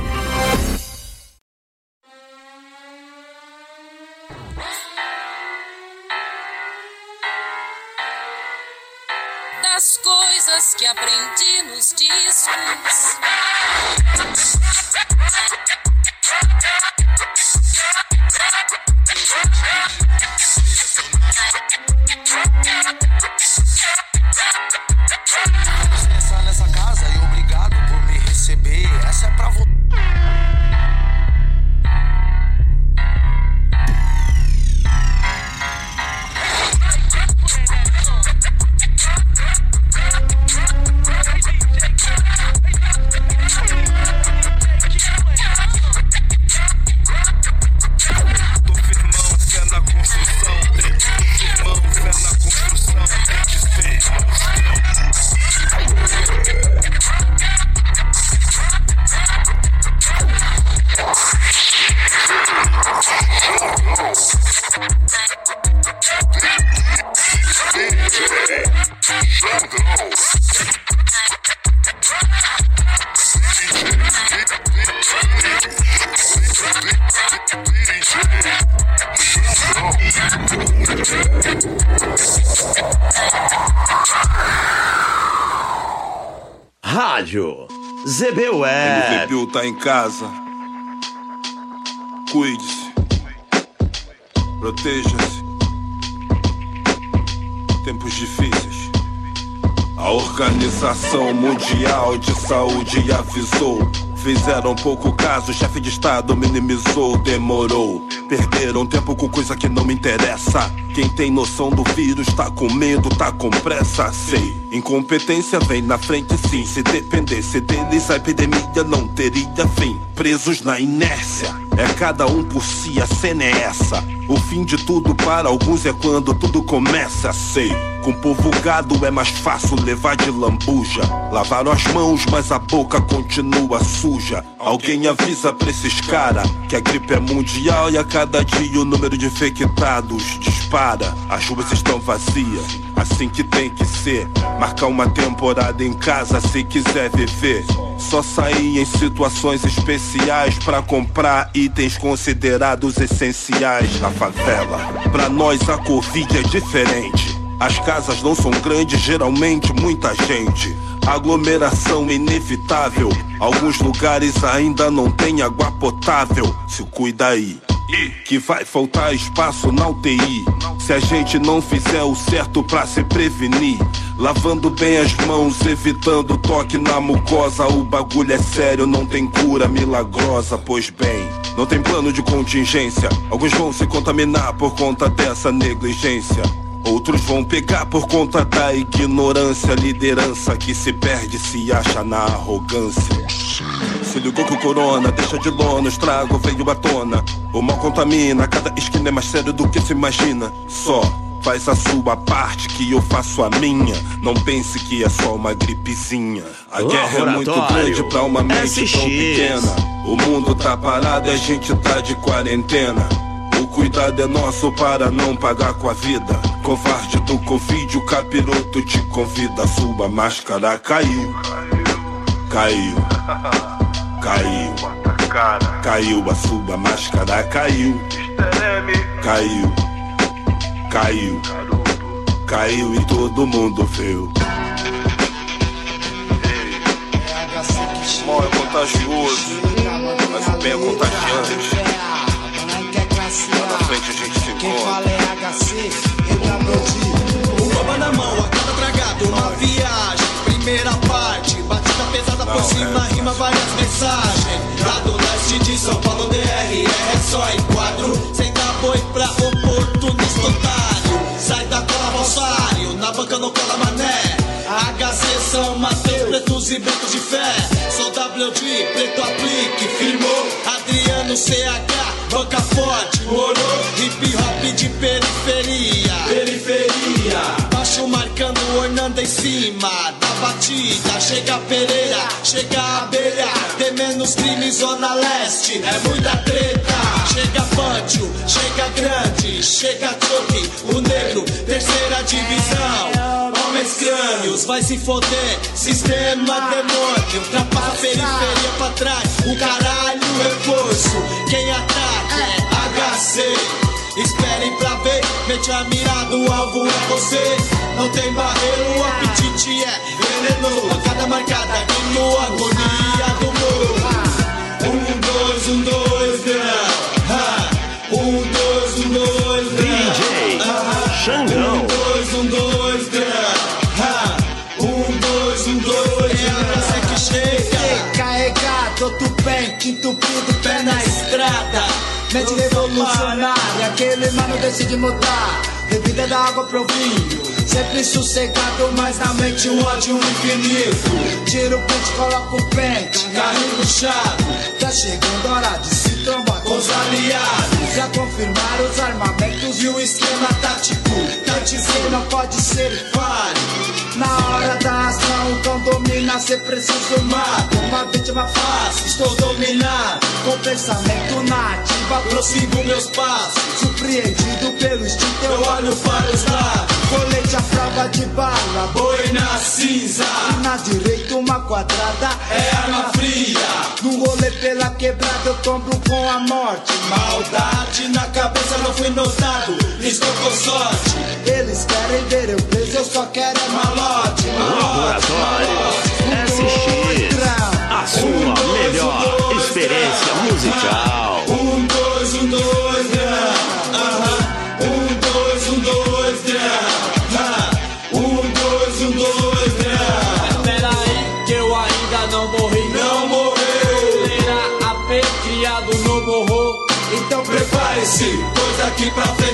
Rádio ZB Web. MVP tá em casa. Cuide-se. Proteja-se. Tempos difíceis. A Organização Mundial de Saúde avisou. Fizeram pouco caso, chefe de estado minimizou, demorou. Perderam tempo com coisa que não me interessa. Quem tem noção do vírus tá com medo, tá com pressa, sei. Incompetência vem na frente sim. Se dependesse deles, a epidemia não teria fim. Presos na inércia. É cada um por si, a cena é essa. O fim de tudo para alguns é quando tudo começa, sei. Com povo gado é mais fácil levar de lambuja. Lavaram as mãos, mas a boca continua suja. Alguém avisa pra esses cara que a gripe é mundial e a cada dia o número de infectados dispara. As ruas estão vazias, assim que tem que ser. Marcar uma temporada em casa se quiser viver. Só sair em situações especiais pra comprar itens considerados essenciais na favela. Pra nós a Covid é diferente. As casas não são grandes, geralmente muita gente. Aglomeração inevitável. Alguns lugares ainda não tem água potável. Se cuida aí. Que vai faltar espaço na UTI. Se a gente não fizer o certo pra se prevenir. Lavando bem as mãos, evitando toque na mucosa. O bagulho é sério, não tem cura milagrosa. Pois bem, não tem plano de contingência. Alguns vão se contaminar por conta dessa negligência. Outros vão pegar por conta da ignorância, liderança que se perde, se acha na arrogância. Se ligou que o corona deixa de lona, o estrago veio à tona. O mal contamina, cada esquina é mais sério do que se imagina. Só faz a sua parte que eu faço a minha. Não pense que é só uma gripezinha. A guerra é muito grande pra uma mente tão SX. pequena. O mundo tá parado e a gente tá de quarentena. O cuidado é nosso para não pagar com a vida. Covarde do Covid, o capiroto te convida. Sua máscara caiu. Caiu. Caiu. Caiu, a sua máscara caiu. Caiu. Caiu. Caiu e todo mundo viu. Mal é contagioso, mas o bem é contagiante. Lá na frente a gente se encontra. Um coba na mão, a cada tragado, uma viagem. Primeira parte, batida pesada por cima, rima várias mensagens. Lá do leste de São Paulo, DR, é só em quadro. Sem dar boi pra oportunista otário. Sai da cola, falsário, na banca não cola mané. HC são Mateus, pretos e brancos de fé. Sou WD, preto aplique, firmou. Adriano CH, banca forte, morou. Hip hop de periferia. Periferia. Baixo marcando, ornando em cima da batida. Chega Pereira, chega a abelha. Tem menos crime, zona leste. É muita treta. Chega Pantio, chega grande, chega choque. O negro, terceira divisão. Homens crânios, vai se foder. Sistema demônio, ultrapassa a periferia pra trás. O caralho reforço. Quem ataca HC. Esperem pra ver, mete a mirada, o alvo é você. Não tem barreira, o apetite é veneno. Pancada marcada aqui no agonia do morro. Um, dois, um, dois, não. Ha. Um, dois, um, dois, não. DJ Xangão. Um, dois, um, dois, não. Ha. Um, dois, um, dois, é a que chega. Carregado, outro bem, entupido, pé decide mudar. Bebida da água pro vinho, sempre sossegado, mas na mente um ódio infinito. Tira o pente, coloca o pente, carrinho puxado. Tá chegando a hora de se trombar com os aliados. Já confirmaram os armamentos e o esquema tático. Tá dizendo não pode ser falho. Domina, cê precisa mato. Uma vítima fácil, estou dominado. Com pensamento na ativa, prossigo meus passos. Surpreendido pelo instinto, eu olho para os lados. Colete à prova de bala, boi na cinza. E na direita, uma quadrada é arma fria. No rolê pela quebrada eu compro com a morte. Maldade na cabeça, não fui notado. Estou com sorte. Eles querem ver eu preso, eu só quero é malote. Laboratório SX,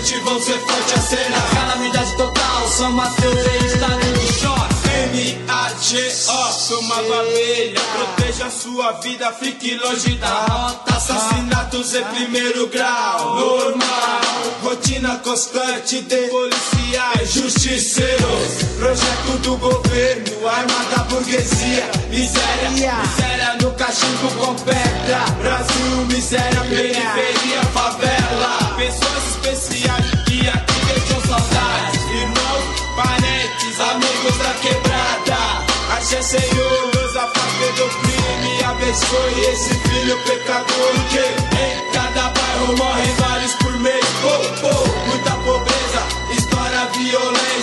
frente vão ser forte a cena. Calamidade total, São Mateus em estado de choque. M-A-G-O, sou uma abelha. Proteja sua vida, fique longe da rota. Assassinatos em primeiro grau, normal. Rotina constante de policiais, justiceiros. Projeto do governo, arma da burguesia. Miséria, miséria no cachimbo com pedra. Brasil, miséria, periferia, favela. Pessoas especiais que aqui deixam saudades. Irmãos, parentes, amigos da quebrada. Axé, Senhor, Deus afaste do crime. Abençoe esse filho pecador que em cada bairro morrem vários por mês. Oh, oh, muita pobreza, estoura violência.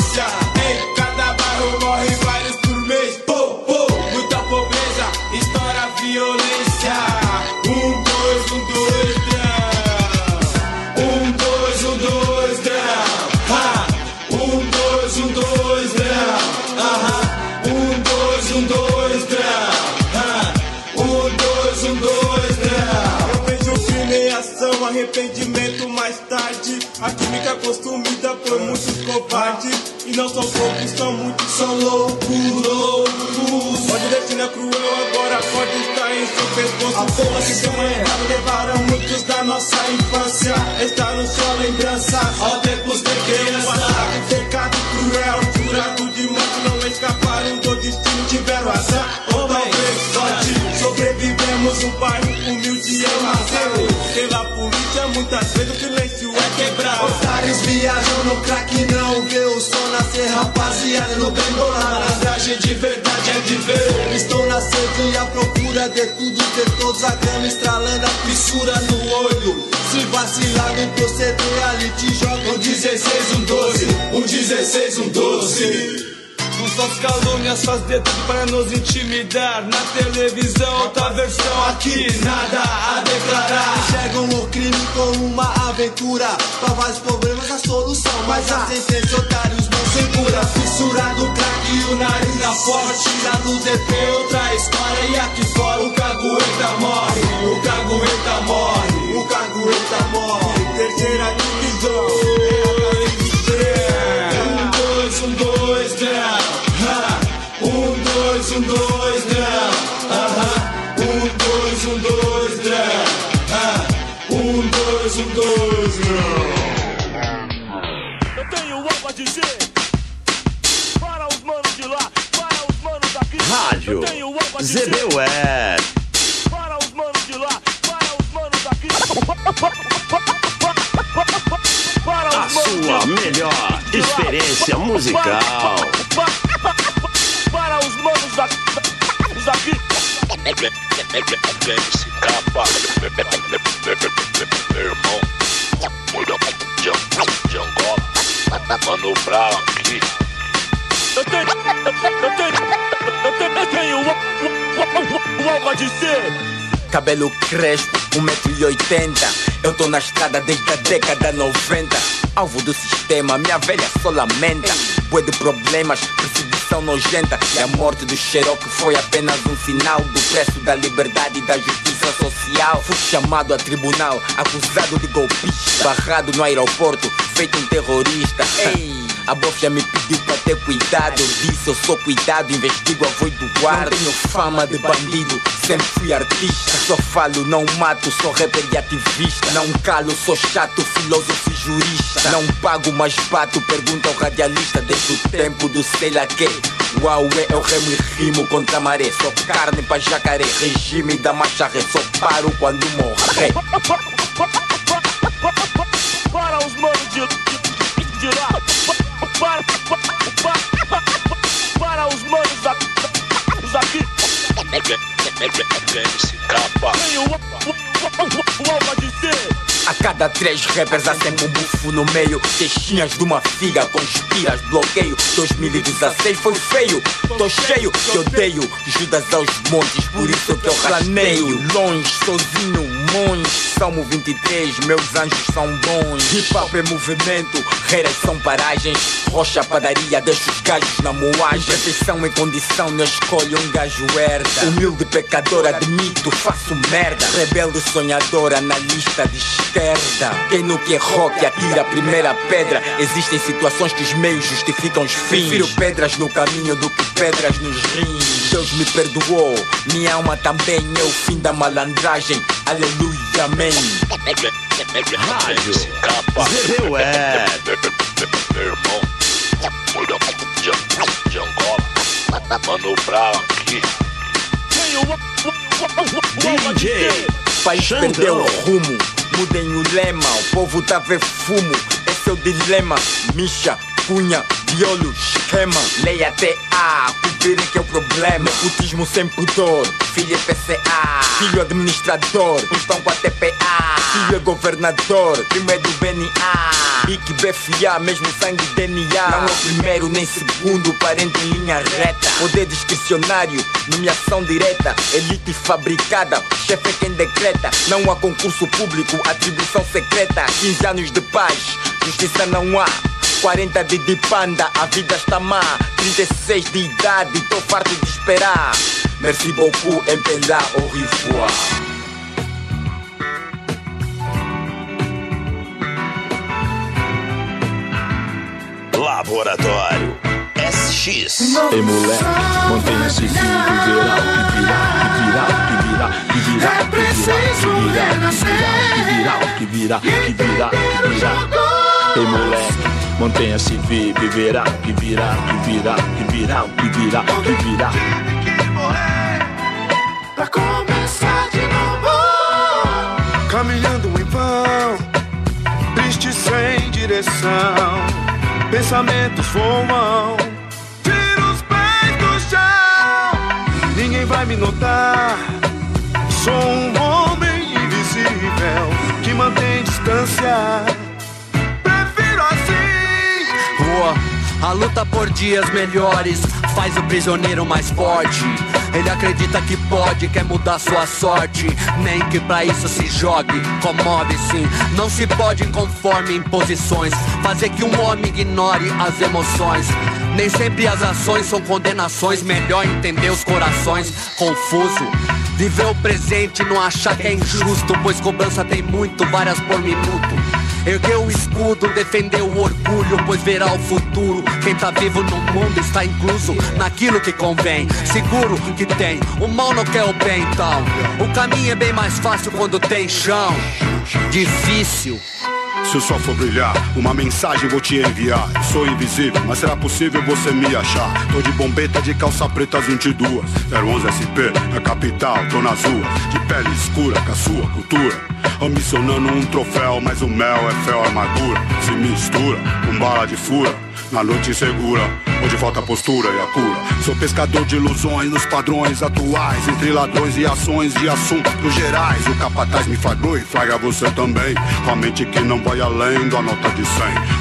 A química consumida por muitos covardes. E não são poucos, são muitos, são loucos, loucos. Onde o destino é cruel, agora corda está em seu pescoço. A porra que seu errado levaram muitos da nossa infância. Está no sua lembrança, ó tempos de criança. Um pecado cruel, jurado de morte, não escaparam do destino, tiveram azar. Rapaziada, no bem bolado. Malandragem de verdade é de ver. Estou na sede e à procura de tudo, de todos, a grama estralando, a fissura no olho. Se vacilar em proceder, ali te joga um 16, um 12. Um 16, um 12. Com suas calúnias faz de tudo para nos intimidar Na televisão, outra versão aqui Nada a declarar. Enxergam o crime como uma aventura. Pra vários problemas a solução. Mas a sentença otários segura. Fissurado crack e o nariz na forte. Lá no DP outra história. E aqui fora o cagueta morre. O cagueta morre. O cagueta morre. Terceira divisão. Um, dois, um, dois, down. Um, dois, um, dois, down. Um, dois, um, dois, down. Ha. Um, dois, um, dois, down. Eu tenho algo a dizer Rádio a ZB Web. para os manos de lá, para os manos daqui. Para A os manos de sua melhor experiência musical. Para os manos da- os daqui. Lembre-se, capa, meu irmão, de Angola, Mano Brown aqui. Eu tenho, eu tenho, eu tenho, eu tenho algo a dizer. Cabelo crespo, 1,80m. Eu tô na estrada desde a década 90. Alvo do sistema, minha velha só lamenta. Bué de problemas, perseguição nojenta. E a morte do Xerox foi apenas um sinal do preço da liberdade e da justiça social. Fui chamado a tribunal, acusado de golpista. Barrado no aeroporto, feito um terrorista. Ei! A bofia me pediu pra ter cuidado. Eu disse, eu sou cuidado, investigo a voz do guarda. Não tenho fama de bandido, sempre fui artista. Só falo, não mato, sou rapper e ativista. Não calo, sou chato, filósofo e jurista. Não pago, mas bato, pergunta ao radialista. Desde o tempo do sei lá que. Uau, é, eu remo e rimo contra a maré. Sou carne pra jacaré, regime da marcha ré. Só paro quando morrer. Para os manos de, de, de lá. Para, para, para, os manos da, daqui. A cada três rappers há sempre um bufo no meio Queixinhas de uma figa, conspiras, bloqueio 2016 foi feio, tô cheio que odeio Judas aos montes, por isso que eu rasteio Longe, sozinho, monge Salmo 23, meus anjos são bons. Hip hop é movimento, reiras são paragens. Rocha, padaria, deixa os gajos na moagem. Perfeição em condição, não escolho um gajo herda. Humilde pecador, admito, faço merda. Rebelde sonhadora na lista de esquerda. Quem no que é rock atira a primeira pedra. Existem situações que os meios justificam os fins. Prefiro pedras no caminho do que pedras nos rins. Deus me perdoou, minha alma também É o fim da malandragem, aleluia, amém Rádio ZB Web. De, Angola. Mano Brown aqui. DJ país perdeu o rumo. Mudem o lema, o povo tá vê fumo. Esse é o dilema. Misha, cunha, violo, Leia até A, cobrirem que é o problema. Nepotismo sem pudor. Filho é PCA, filho administrador. Uns estão com a TPA. Filho é governador, primo é do BNA. Big BFA, mesmo sangue DNA. Não é o primeiro nem segundo, parente em linha reta. Poder discricionário, nomeação direta. Elite fabricada, chefe é quem decreta. Não há concurso público, atribuição secreta. 15 anos de paz, justiça não há. 40 de de panda, a vida está má. 36 de idade, tô farto de esperar. Merci beaucoup, MPLA, au revoir. Laboratório SX. Ei moleque, mantenha-se firme, viverá o que virá, que virá, o que virá, que virá, É o que virá, preciso que virá, renascer. que virá, o que virá, que virá, que virá. Ei moleque, mantenha-se firme, viverá o que virá, que virá, que virá, que virá, que virá. Pra começar de novo. Caminhando em vão, triste sem direção. Pensamentos voam, tira os pés do chão. Ninguém vai me notar. Sou um homem invisível que mantém distância. A luta por dias melhores faz o prisioneiro mais forte. Ele acredita que pode, quer mudar sua sorte. Nem que pra isso se jogue, comove sim. Não se pode conforme imposições. Fazer que um homem ignore as emoções. Nem sempre as ações são condenações. Melhor entender os corações confuso. Viver o presente, não achar que é injusto. Pois cobrança tem muito, várias por minuto. Ergueu o escudo, defendeu o orgulho, pois verá o futuro. Quem tá vivo no mundo está incluso naquilo que convém. Seguro que tem, o mal não quer o bem, então. O caminho é bem mais fácil quando tem chão. Difícil. Se o sol for brilhar, uma mensagem vou te enviar. Sou invisível, mas será possível você me achar? Tô de bombeta de calça preta 22. 011 SP, é capital, tô nas ruas. De pele escura com a sua cultura. Ambicionando um troféu, mas o mel é fel amargura. Se mistura com bala de fura. Na noite segura, onde falta postura e a cura. Sou pescador de ilusões nos padrões atuais. Entre ladrões e ações de assuntos gerais. O capataz me flagrou e flagra você também. Com a mente que não vai além da nota de 100.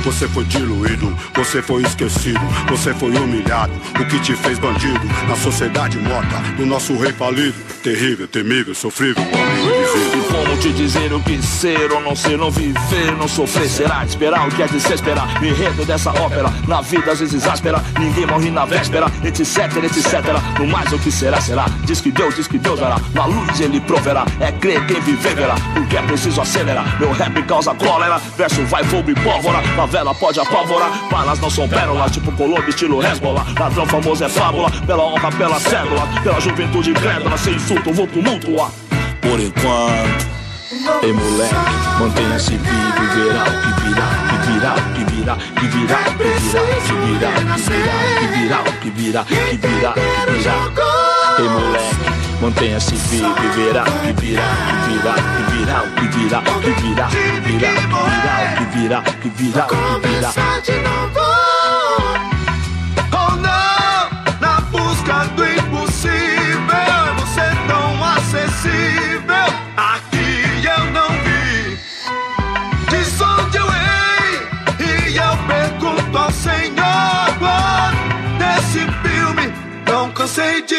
Você foi diluído, você foi esquecido, você foi humilhado. O que te fez bandido na sociedade morta do nosso rei falido. Terrível, temível, sofrível, homem invisível. Como te dizer o que ser ou não ser, não viver, não sofrer, será esperar o que é de se esperar. O enredo dessa ópera, na vida às vezes áspera, ninguém morre na véspera, etc, etc. No mais o que será, será. Diz que Deus, diz que Deus dará, na luz ele proverá. É crer quem viver verá, porque é preciso acelerar. Meu rap causa cólera, verso vai fogo e pólvora, na vela pode apavorar. Balas não são pérolas, tipo Colombo, estilo Hezbollah. Ladrão famoso é fábula, pela honra, pela cédula, pela juventude crédula, sem insulto, vou tumultuar. Por enquanto. Ei moleque, mantenha-se vivo, verá o que virá, que virá, que virá, que virá, que virá, que virá, que virá, o que virá, que virá, que virá. Ei moleque, mantenha-se vivo, verá o que virá, que virá, que virá, que virá, que virá, que virá, que virá, que virá, que virá, que virá.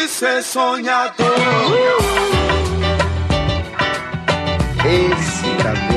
Ser sonhador. Esse cabelo,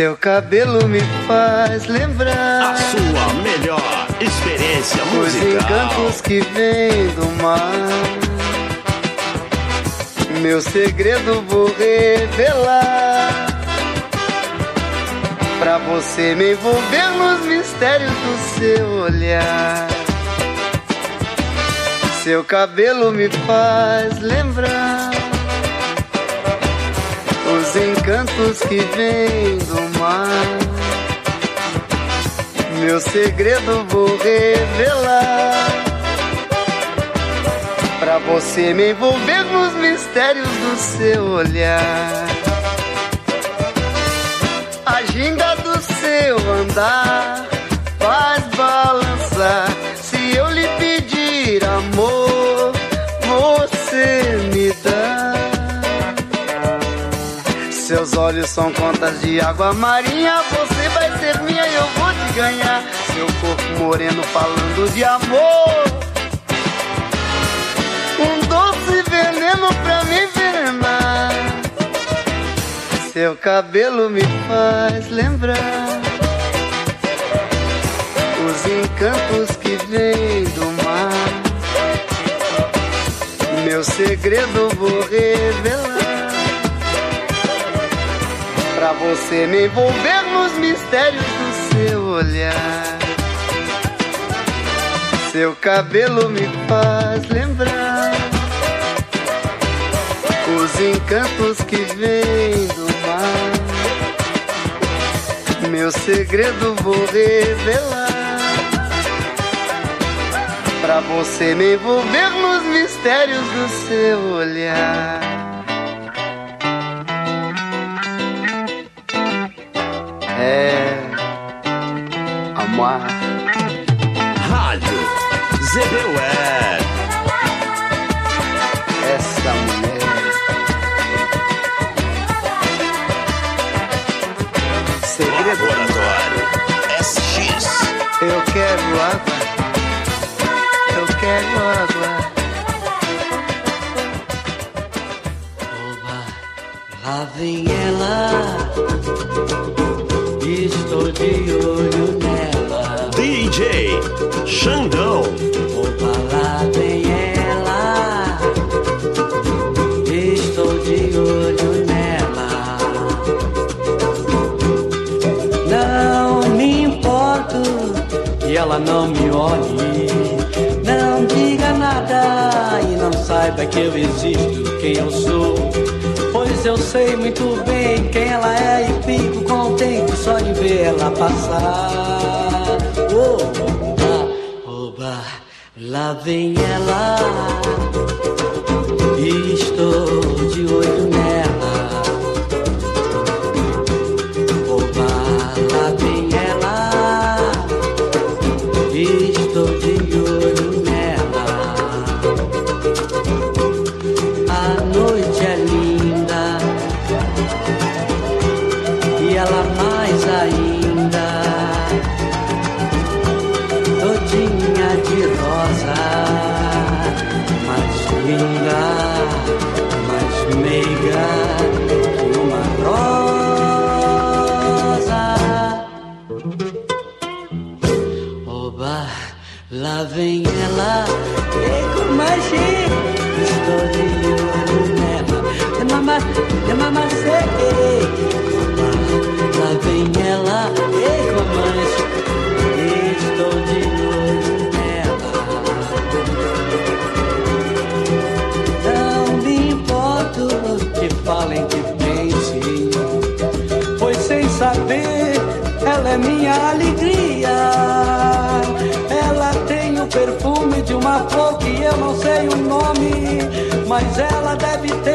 Seu cabelo me faz lembrar A sua melhor experiência os musical. encantos que vêm do mar. Meu segredo vou revelar. Pra você me envolver nos mistérios do seu olhar. Seu cabelo me faz lembrar os encantos que vêm do Meu segredo vou revelar. Pra você me envolver nos mistérios do seu olhar. A ginga do seu andar faz balançar. Se eu lhe pedir amor, Seus olhos são contas de água marinha. Você vai ser minha e eu vou te ganhar. Seu corpo moreno falando de amor. Um doce veneno pra me envenenar. Seu cabelo me faz lembrar os encantos que vêm do mar. Meu segredo vou revelar pra você me envolver nos mistérios do seu olhar. Seu cabelo me faz lembrar os encantos que vêm do mar. Meu segredo vou revelar pra você me envolver nos mistérios do seu olhar. É amar. Rádio ZB Web. Essa mulher. Segredo. Laboratório SX. Eu quero água. Eu quero água. Lá vem ela não me olhe. Não diga nada e não saiba que eu existo, quem eu sou. Pois eu sei muito bem quem ela é e fico contente só de ver ela passar. Oba, oba, lá vem ela. E estou de olho nela. Ela é minha alegria. Ela tem o perfume de uma flor que eu não sei o nome, mas ela deve ter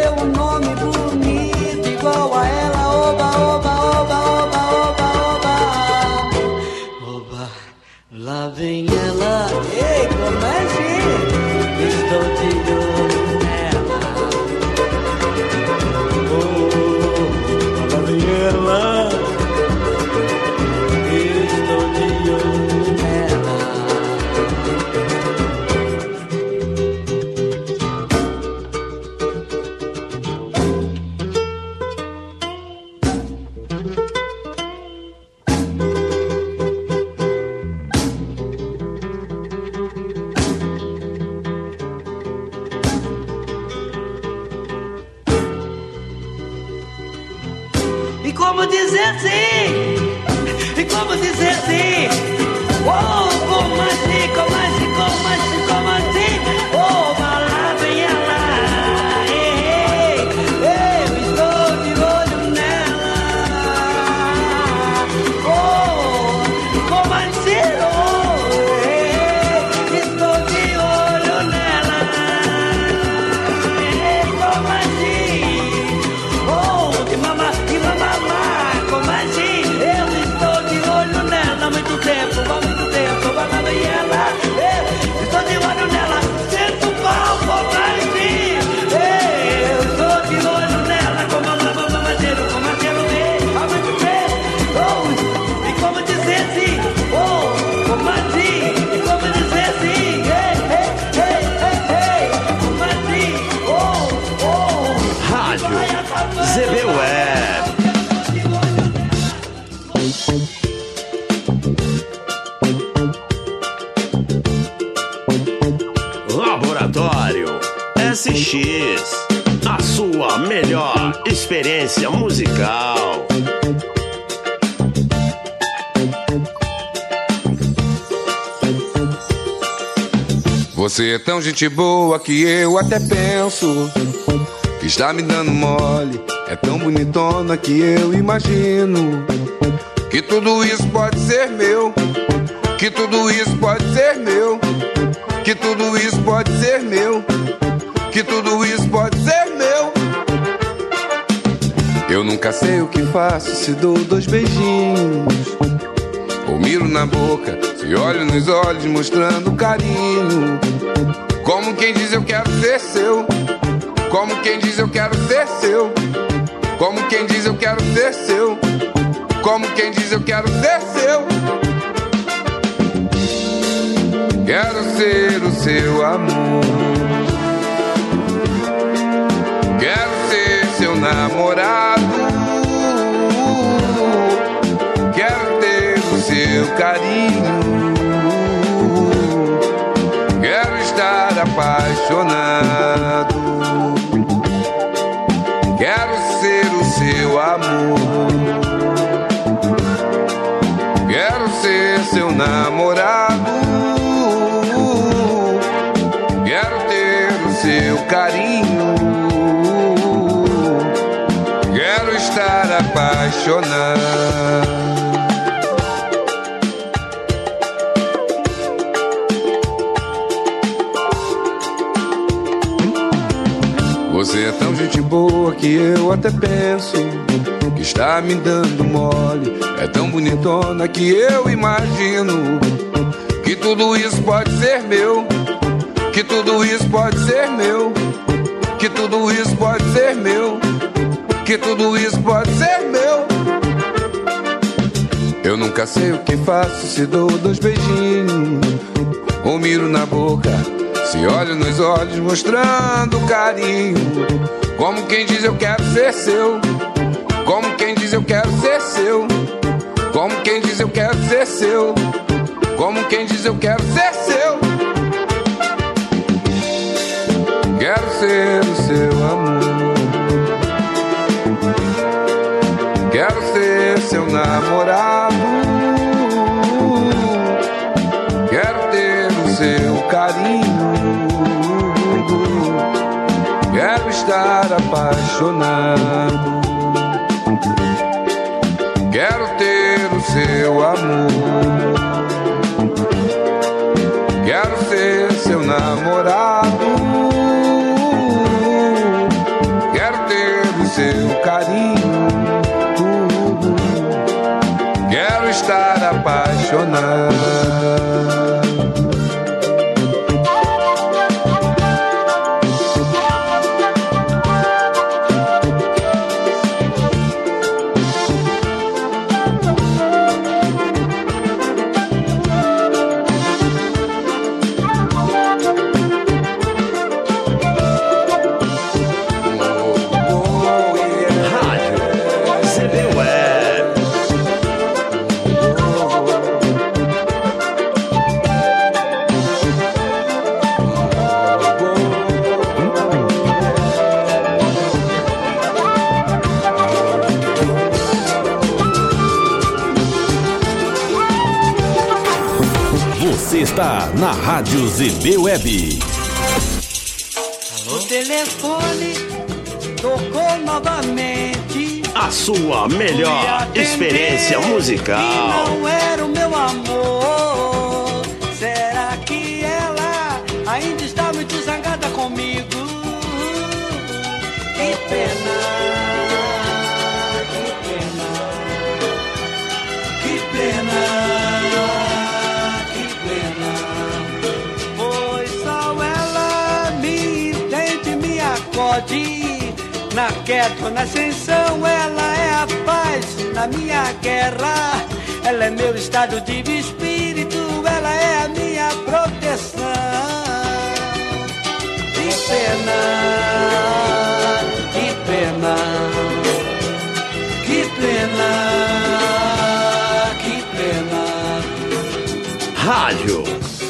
tão gente boa que eu até penso que está me dando mole. É tão bonitona que eu imagino que tudo isso pode ser meu. Que tudo isso pode ser meu. Que tudo isso pode ser meu. Que tudo isso pode ser meu. Eu nunca sei o que faço se dou dois beijinhos. Ou miro na boca, se olho nos olhos mostrando carinho. Como quem diz eu quero ser seu. Como quem diz eu quero ser seu. Como quem diz eu quero ser seu. Como quem diz eu quero ser seu. Quero ser o seu amor. Quero ser seu namorado. Apaixonado. Quero ser o seu amor. Quero ser seu namorado. Quero ter o seu carinho. Quero estar apaixonado. Boa que eu até penso que está me dando mole. É tão bonitona que eu imagino que tudo isso pode ser meu. Que tudo isso pode ser meu. Que tudo isso pode ser meu. Que tudo isso pode ser meu. Eu nunca sei o que faço se dou dois beijinhos ou miro na boca. Se olho nos olhos mostrando carinho. Como quem diz eu quero ser seu. Como quem diz eu quero ser seu. Como quem diz eu quero ser seu. Como quem diz eu quero ser seu. Quero ser o seu amor. Quero ser seu namorado. Estar apaixonado. Quero ter o seu amor. Na Rádio ZB Web. O telefone tocou novamente. A sua melhor experiência musical. E não era o meu amor. Na queda na ascensão, ela é a paz na minha guerra. Ela é meu estado de espírito, ela é a minha proteção. Que pena, que pena, que pena, que pena. Rádio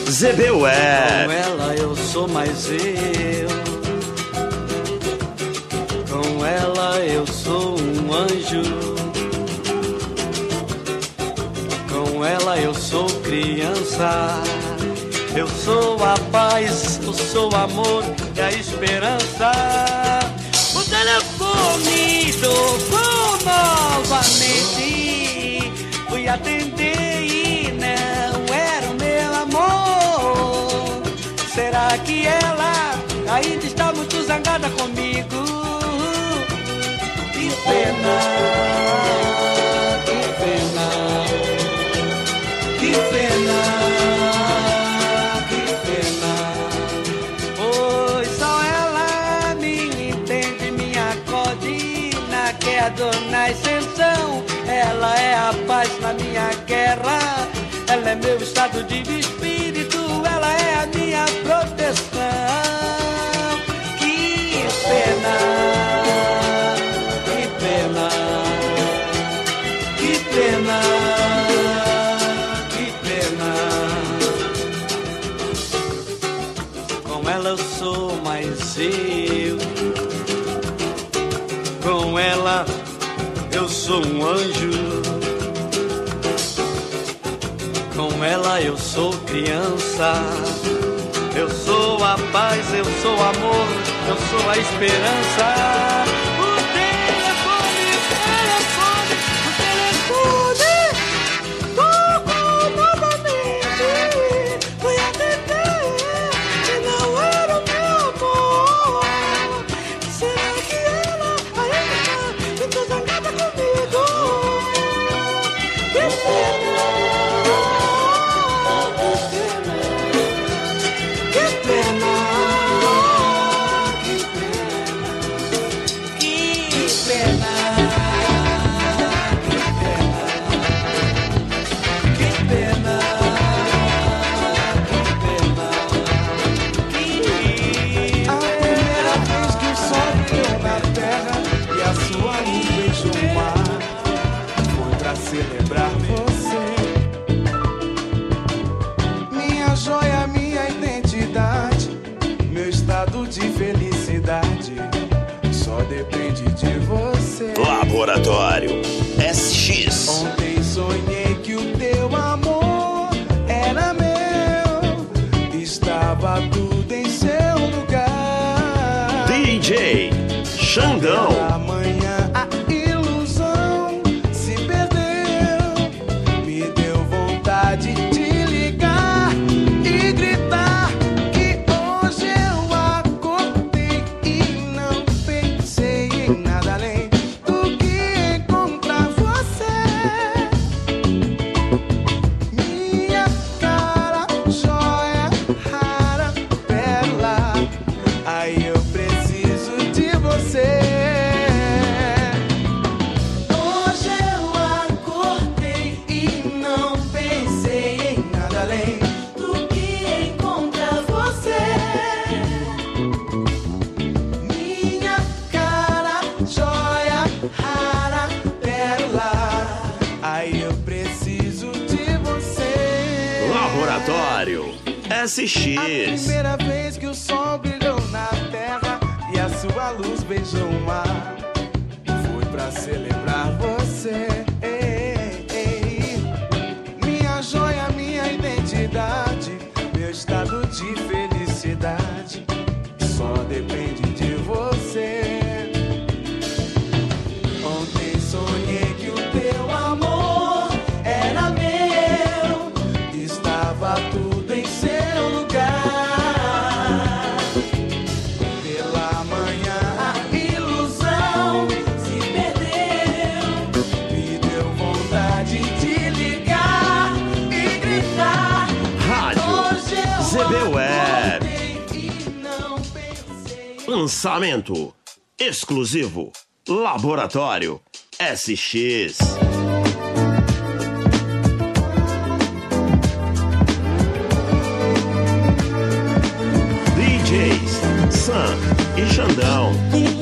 ZB Com ela eu sou mais eu. Anjo. Com ela eu sou criança. Eu sou a paz, eu sou o amor e a esperança. O telefone tocou novamente. Fui atender e não era o meu amor. Será que ela na queda, na ascensão. Ela é a paz na minha guerra. Ela é meu estado de espírito, sou um anjo. Com ela eu sou criança. Eu sou a paz, eu sou amor, eu sou a esperança. Laboratório Lançamento exclusivo Laboratório SX. DJs Sam e Xandão.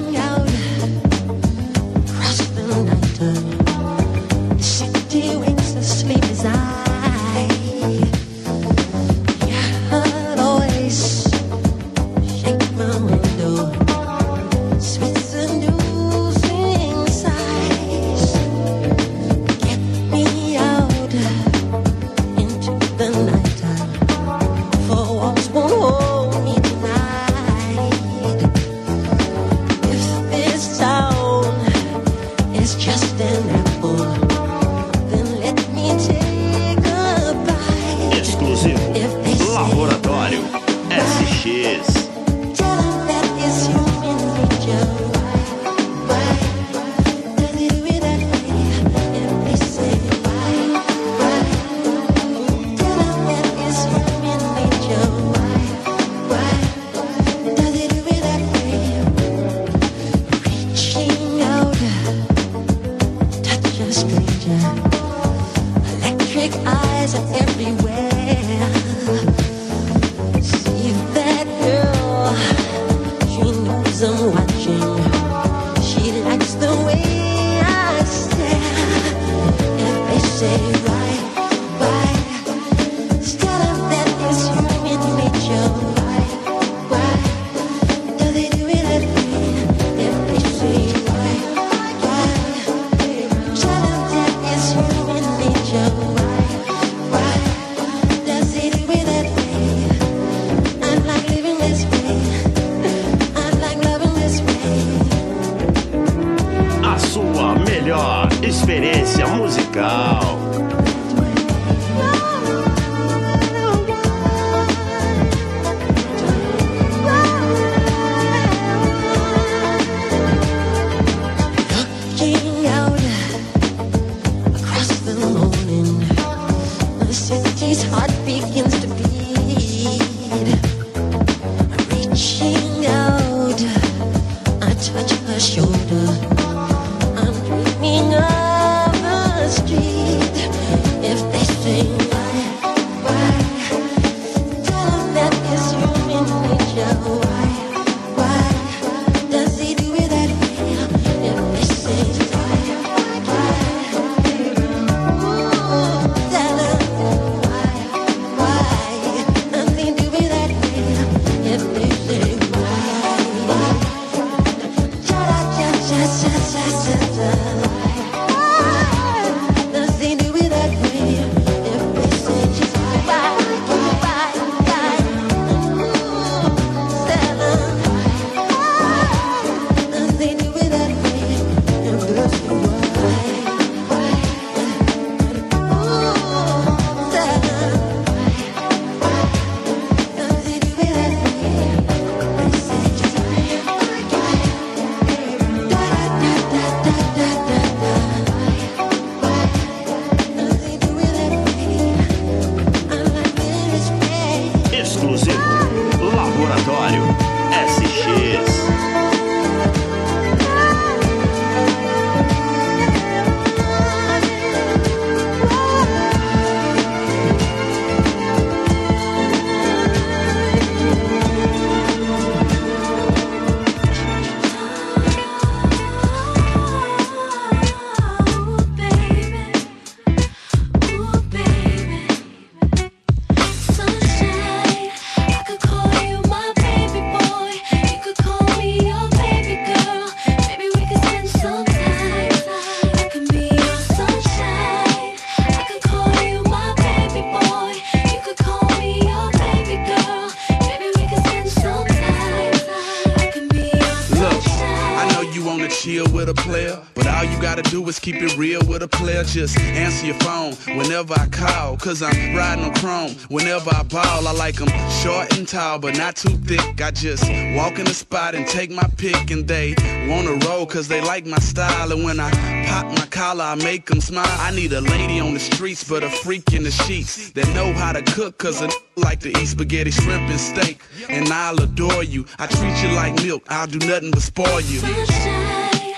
Player. Just answer your phone whenever I call, cause I'm riding on chrome. Whenever I ball, I like 'em short and tall, but not too thick. I just walk in the spot and take my pick, and they wanna roll cause they like my style. And when I pop my collar, I make 'em smile. I need a lady on the streets, but a freak in the sheets that know how to cook, cause a like to eat spaghetti, shrimp, and steak. And I'll adore you. I treat you like milk, I'll do nothing but spoil you. Sunshine,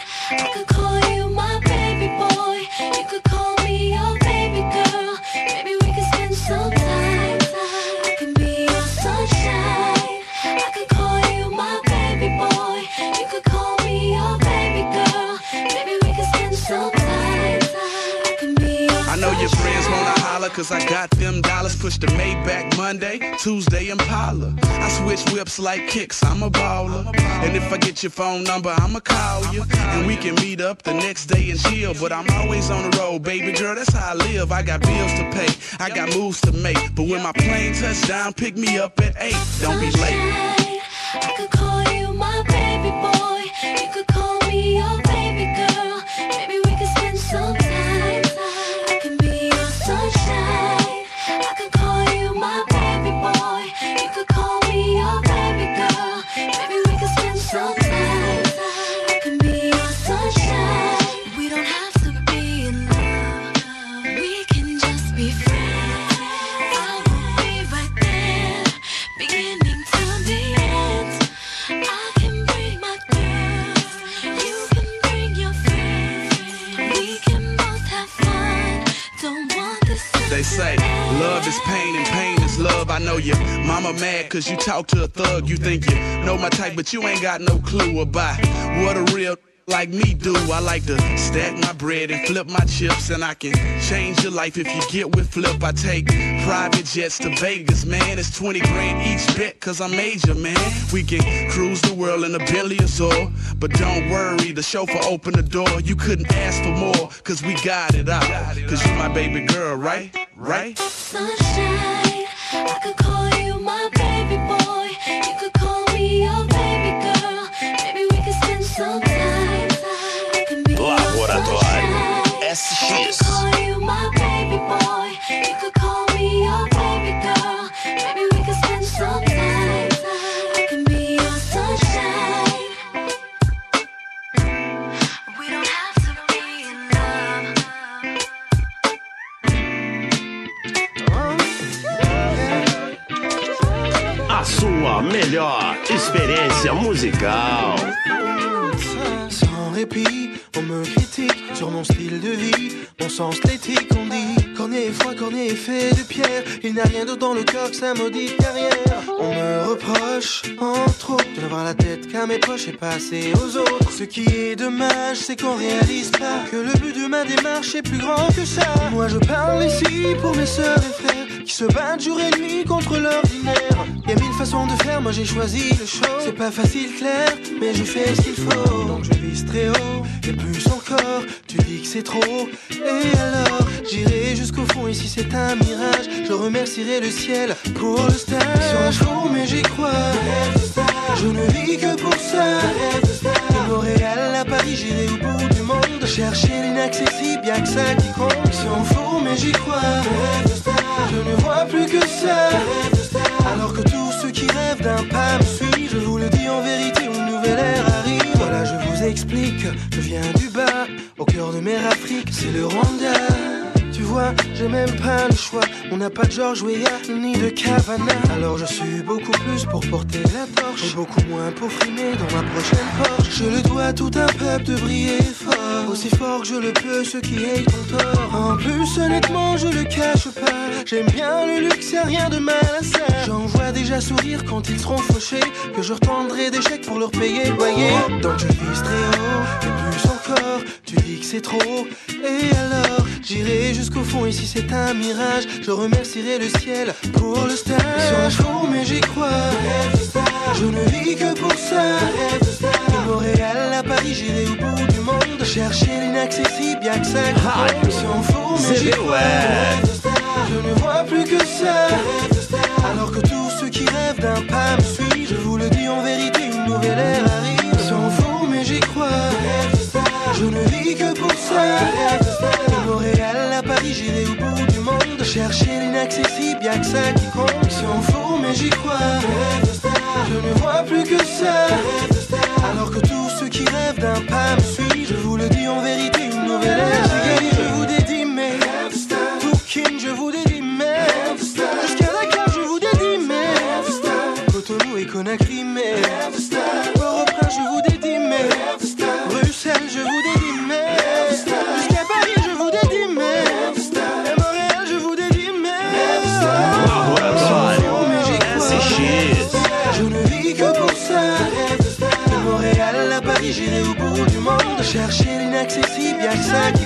cause I got them dollars. Push the Maybach Monday, Tuesday Impala. I switch whips like kicks, I'm a baller. And if I get your phone number, I'ma call you. And we can meet up the next day and chill. But I'm always on the road, baby girl, that's how I live. I got bills to pay, I got moves to make. But when my plane touch down, pick me up at 8. Don't be late. Mad cause you talk to a thug. You think you know my type, but you ain't got no clue about what a real like me do. I like to stack my bread and flip my chips, and I can change your life if you get with flip. I take private jets to Vegas, man. It's 20 grand each bet cause I'm major, man. We can cruise the world in a billion or so. But don't worry, the chauffeur open the door. You couldn't ask for more cause we got it out. Cause you my baby girl, right? Right? Sunshine, I could call you my baby boy. You could call me your baby girl. Maybe we could spend some SX. could call you my baby boy. You could call me your baby girl. Maybe we could spend some time. I can be your sunshine. We don't have to be in love. A sua melhor experiência musical. Répit, on me critique sur mon style de vie, mon sens esthétique. On dit cornet est froid, cornet est fait de pierre. Il n'y a rien d'autre dans le que sa maudite carrière. On me reproche, entre autres, de n'avoir la tête qu'à mes poches et passer aux autres. Ce qui est dommage, c'est qu'on réalise pas que le but de ma démarche est plus grand que ça. Moi je parle ici pour mes sœurs et frères qui se battent jour et nuit contre l'ordinaire. Y a mille façons de faire, moi j'ai choisi le show. C'est pas facile, clair, mais je fais ce qu'il faut. Très haut, et plus encore. Tu dis que c'est trop, et alors j'irai jusqu'au fond. Et si c'est un mirage, je remercierai le ciel pour le stage. Sur un mais j'y crois. Je ne vis que pour ça. De Montréal à Paris, j'irai au bout du monde. Chercher l'inaccessible, y'a que ça qui compte. C'est en faux, mais j'y crois. Je ne vois plus que ça. Alors que tous ceux qui rêvent d'un pas me suivent, je vous le dis en vérité, je viens du bas, au cœur de mer Afrique, c'est le Rwanda. J'ai même pas le choix. On n'a pas de George Weah ni de Cavana. Alors je suis beaucoup plus pour porter la torche et beaucoup moins pour frimer dans ma prochaine Porsche. Je le dois à tout un peuple de briller fort, aussi fort que je le peux, ceux qui hate ton tort. En plus, honnêtement, je le cache pas. J'aime bien le luxe, y'a rien de mal à ça. J'en vois déjà sourire quand ils seront fauchés, que je retendrai des chèques pour leur payer le loyer. Donc je vise très haut, et plus Tu dis que c'est trop, et alors j'irai jusqu'au fond. Et si c'est un mirage, je remercierai le ciel pour le stage. Sur un show, mais j'y crois. Je ne vis que pour ça. De Montréal à Paris, j'irai au bout du monde. Chercher l'inaccessible, y'a que ça. C'est en faux, mais j'y crois. Je ne vois plus que ça. Alors que tous ceux qui rêvent d'un pas que c'est si bien que ça qui compte. Si on fout, mais j'y crois. Je ne vois plus que ça. Alors que tout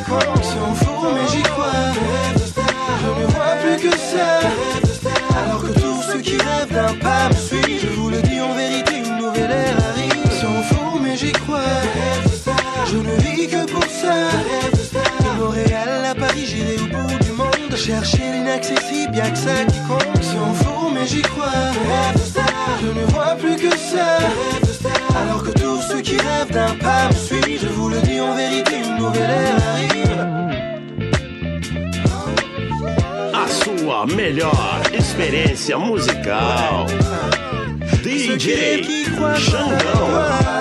Sont fous mais j'y crois. Je ne vois plus que ça. Alors que tous ceux qui rêvent d'un pas me suivent Je vous le dis en vérité une nouvelle ère arrive. Sont fous mais j'y crois. Je ne vis que pour ça. De Montréal à Paris j'irai au bout du monde. Chercher l'inaccessible y'a que ça qui compte. Sont fous mais j'y crois. Je ne vois plus que ça. ceux qui rêvent d'un pas me suivent. Je vous le dis en vérité, une nouvelle ère arrive. A sua melhor experiência musical. DJ Xandão.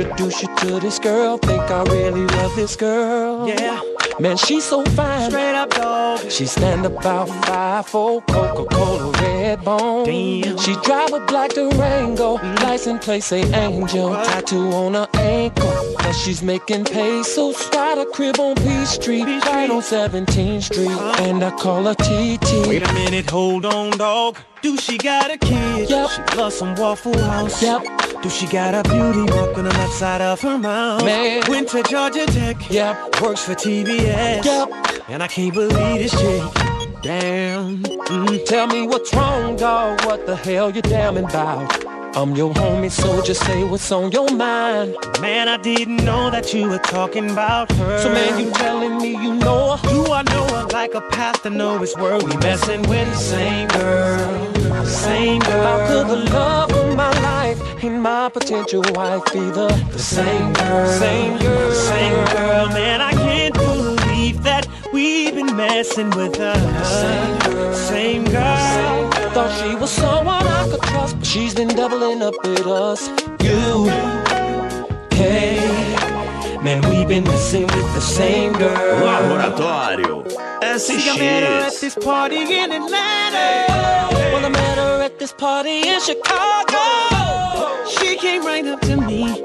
Introduce you to this girl. Think I really love this girl. Yeah. Man, she's so fine. Straight up, dog. She stand about five four Coca-Cola red bone. Damn. She drive a black Durango. Mm-hmm. License plate say Angel. Tattoo on her ankle. Cause she's making pesos. Got a crib on Peace Street. Right on 17th Street. And I call her TT. Wait a minute, hold on, dog. Do she got a kid? Yep. She loves some Waffle House. Yep. Do she got a beauty mark on the left side of her mouth? Man. Went to Georgia Tech. Yep. Works for TBS. Yep. And I can't believe this chick. Damn. Mm, tell me what's wrong, dog. What the hell you damning about? I'm your homie, so just say what's on your mind. Man, I didn't know that you were talking about her. So man, you telling me you know her? Do I know her like a path pastor know his word? We messing with the same girl, same girl. How could the love of my life and my potential wife be the, the same girl, same girl, same girl? Man, I can't believe that we've been messing with her. Same girl, same girl. Thought she was someone I could trust, but she's been doubling up with us. You, hey, man, we've been messing with the same girl. Laboratório eh, See, I met her at this party in Atlanta. Well, I met her at this party in Chicago. She came right up to me,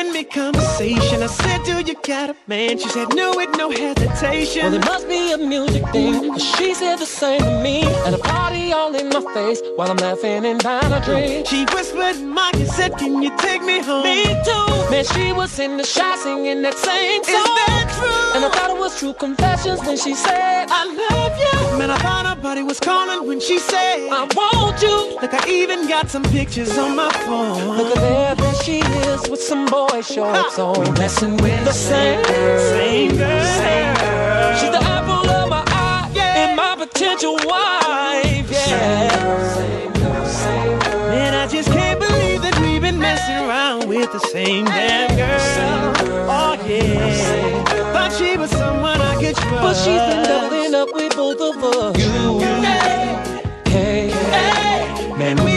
giving me conversation. I said, Do you got a man? She said, No, with no hesitation. Well, it must be a music thing, cause she said the same to me. At a party all in my face, while I'm laughing and buying a drink. She whispered in my ear, said, Can you take me home? Me too. Man, she was in the shot singing that same song. Is that true? And I thought it was true confessions when she said, I love you. Man, I thought her body was calling when she said, I want you. Look, I even got some pictures on my phone. Look at there she is with some boy shorts on. We messing with the same girl. Same girl. Same girl. She's the apple of my eye yeah. and my potential wife. Yeah. Same girl, same girl. Man, I just can't believe that we've been messing around with the same damn girl. Oh, yeah. Thought she was someone I could trust. But she's been doubling up with both of us. You, man,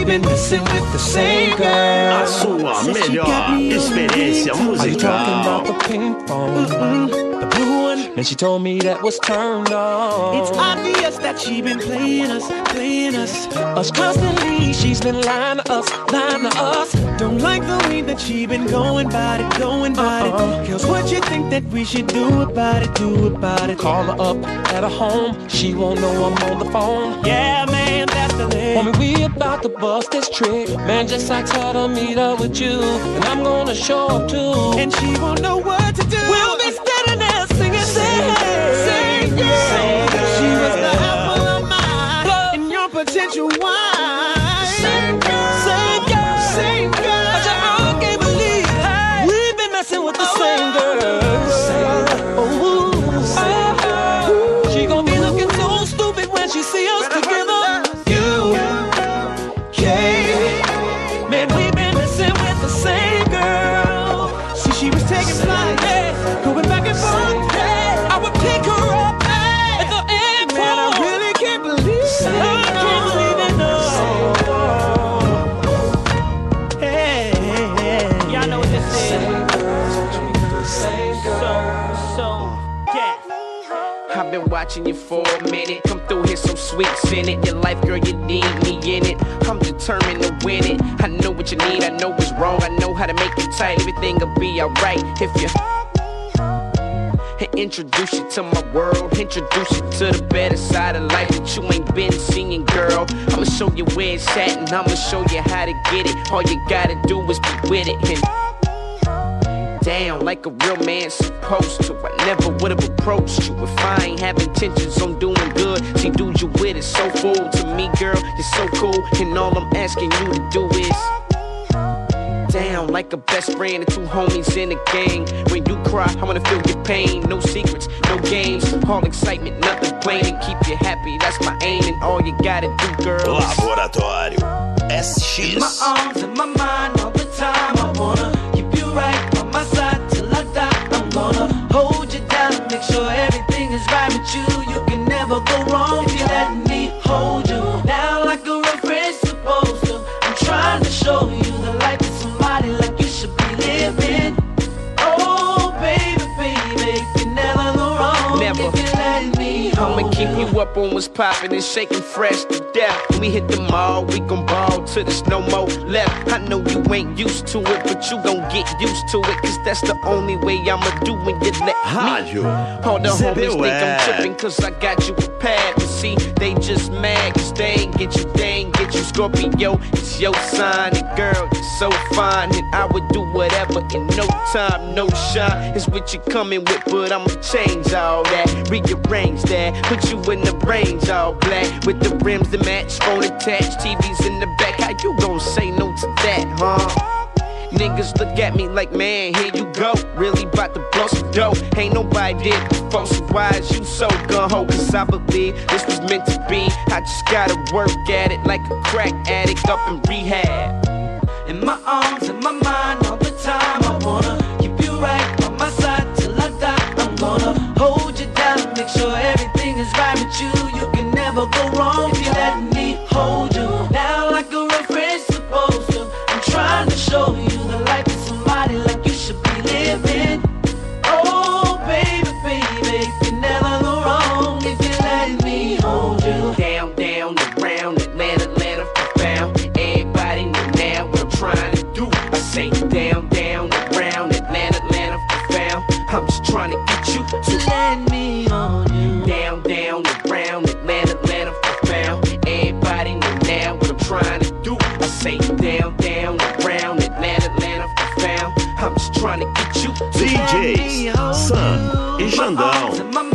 we've been messing with the same girl. A sua melhor experiência Are you talking about the musical. Pink phone? The blue one. And she told me that was turned on. It's obvious that she been playing us, playing us. Us constantly, she's been lying to us, lying to us. Don't like the way that she been going about it, going about it. Uh-uh. Girls, what you think that we should do about it, do about it? Call her up at her home, she won't know I'm on the phone. Yeah, man, that's the thing. Homie, we about to bust this trick. Man, just ask her to meet up with you, and I'm gonna show up too. And she won't know what to do. We'll watching you for a minute. Come through here so sweet, send it. Your life, girl, you need me in it. I'm determined to win it. I know what you need, I know what's wrong. I know how to make you tight. Everything'll be alright if you. And introduce you to my world. Introduce you to the better side of life that you ain't been seeing, girl. I'ma show you where it's at, and I'ma show you how to get it. All you gotta do is be with it. And down like a real man supposed to. I never would have approached you if I ain't have intentions on doing good. See, dude, you with it so full to me, girl. You're so cool, and all I'm asking you to do is down like a best friend and two homies in a gang. When you cry, I wanna feel your pain. No secrets, no games, all excitement, nothing plain. And keep you happy, that's my aim. And all you gotta do, girl. Laboratório SX. In my arms and my mind all the time. I wanna go wrong. up on what's poppin' and shakin' fresh to death. When we hit the mall, we gon' ball till there's no more left. I know you ain't used to it, but you gon' get used to it, cause that's the only way I'ma do when you let me. All the homies think I'm trippin' cause I got you prepared. But see, they just mad cause they ain't get you, they ain't get you. Scorpio, it's your sign, and girl, you're so fine. And I would do whatever in no time, no shine. It's what you comin' with, but I'ma change all that, rearrange that, put you in the Brains range, all black. With the rims that match, phone attached, TVs in the back. How you gon' say no to that, huh? Niggas look at me like, man, here you go. Really bout to blow some dough. Ain't nobody did before, so why is you so gun ho? Cause I believe this was meant to be. I just gotta work at it like a crack addict up in rehab. In my arms, in my mind, never go wrong if you let me hold you. Now like a real friend's supposed to. I'm trying to show you. trying to get you. DJ, Sun e Jandão.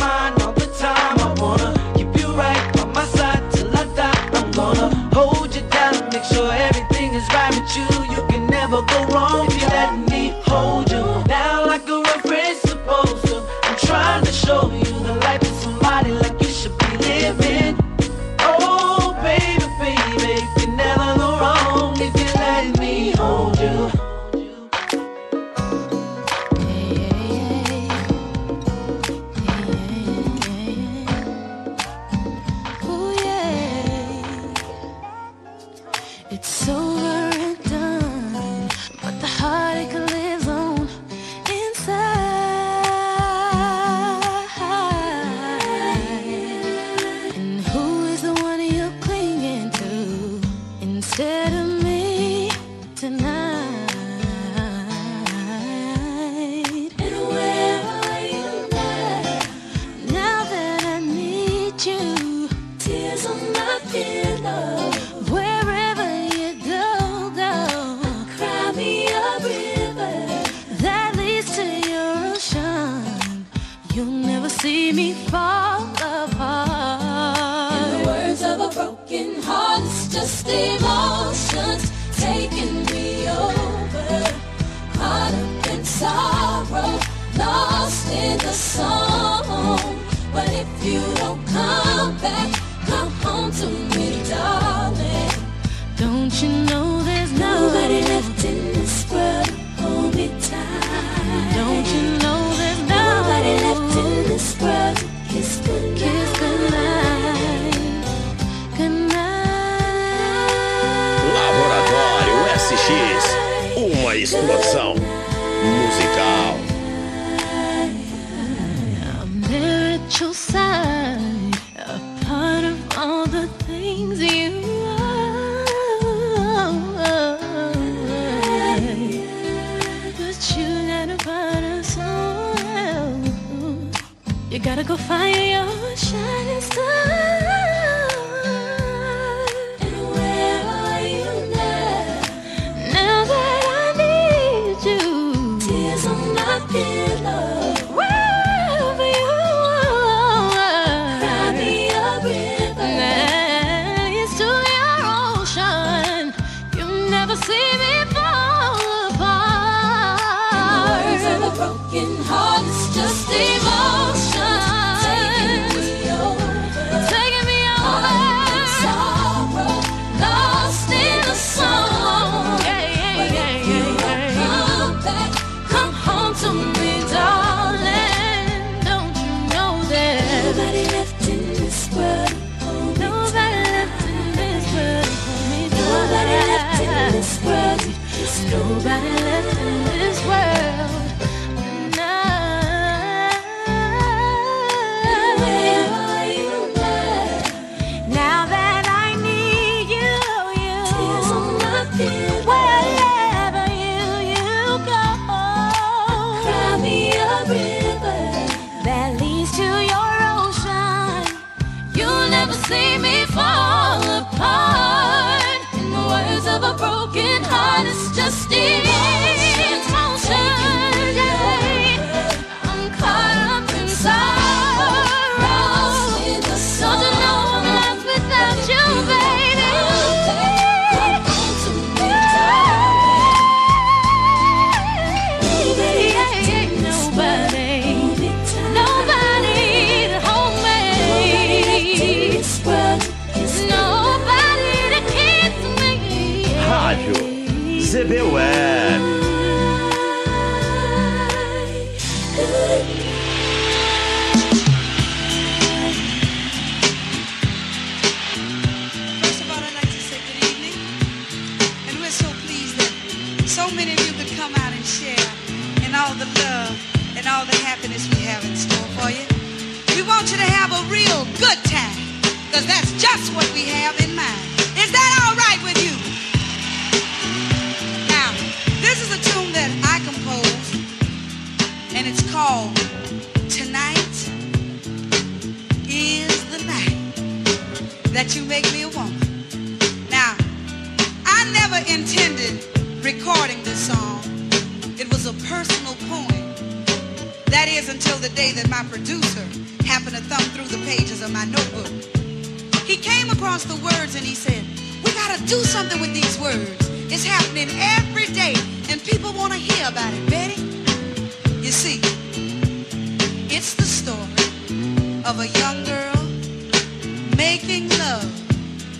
making love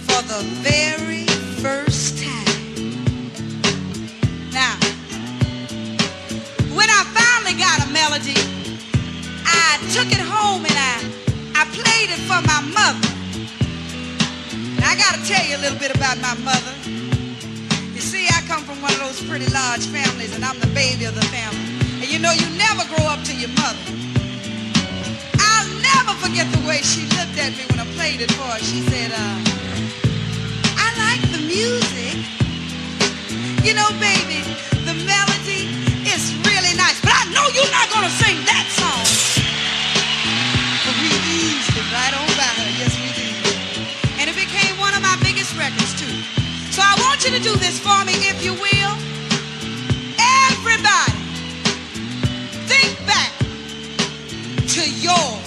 for the very first time. Now, when I finally got a melody, I took it home and I, I played it for my mother. Now I got to tell you a little bit about my mother. You see, I come from one of those pretty large families and I'm the baby of the family. And you know, you never grow up to your mother never forget the way she looked at me when I played it for her. She said, uh, I like the music. You know, baby, the melody is really nice, but I know you're not going to sing that song. But we eased it right on by her. Yes, we did. And it became one of my biggest records, too. So I want you to do this for me, if you will. Everybody, think back to your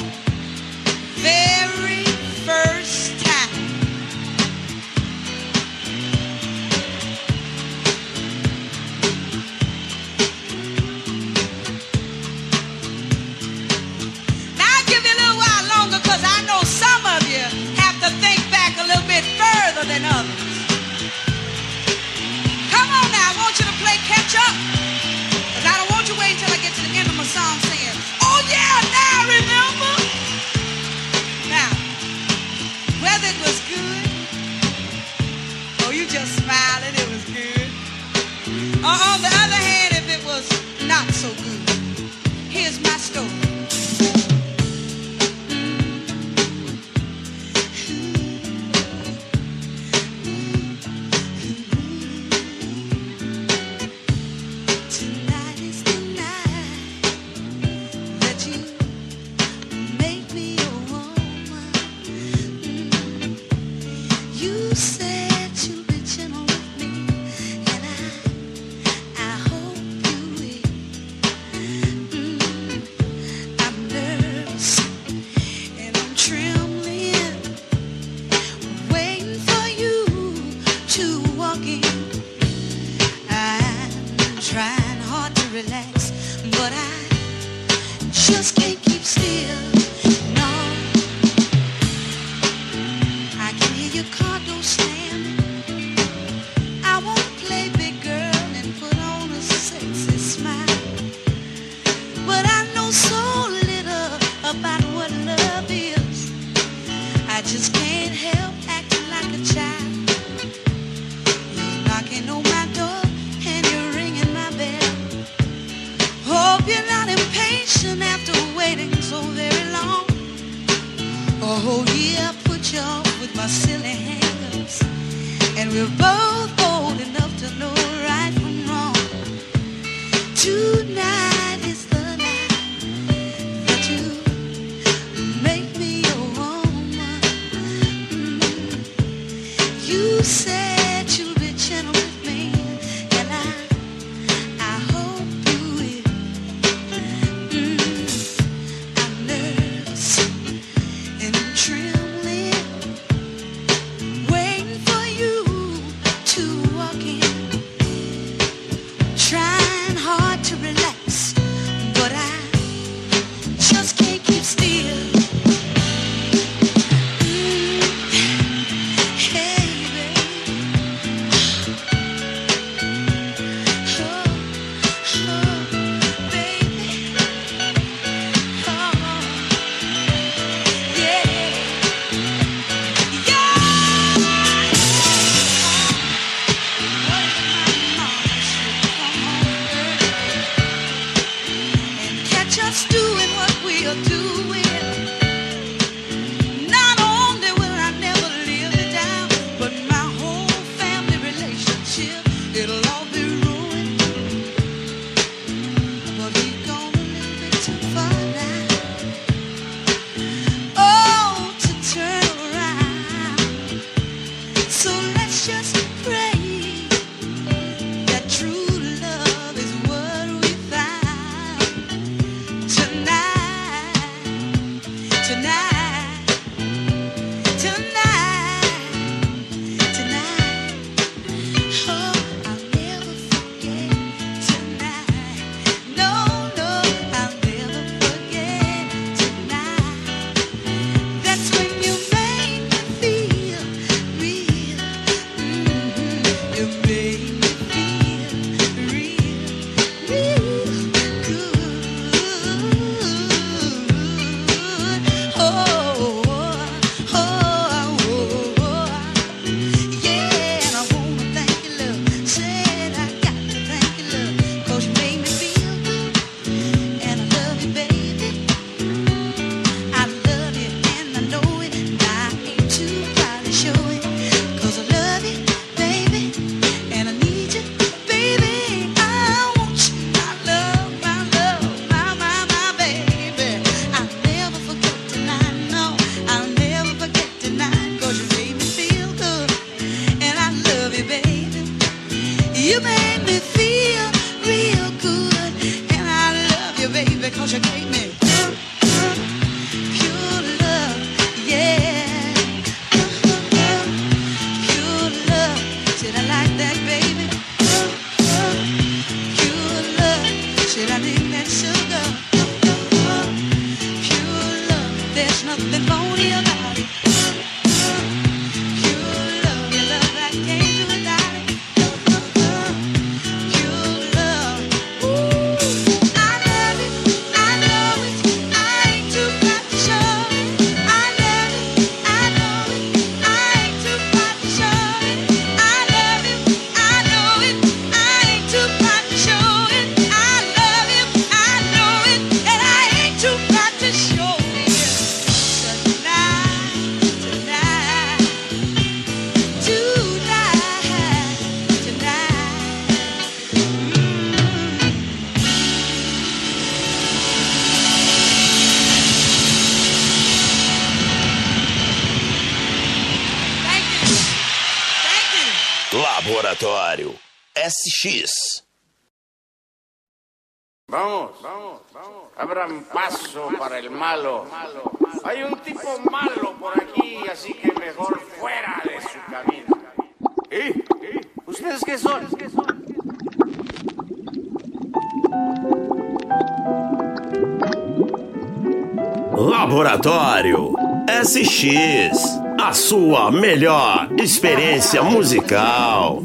A sua melhor experiência musical.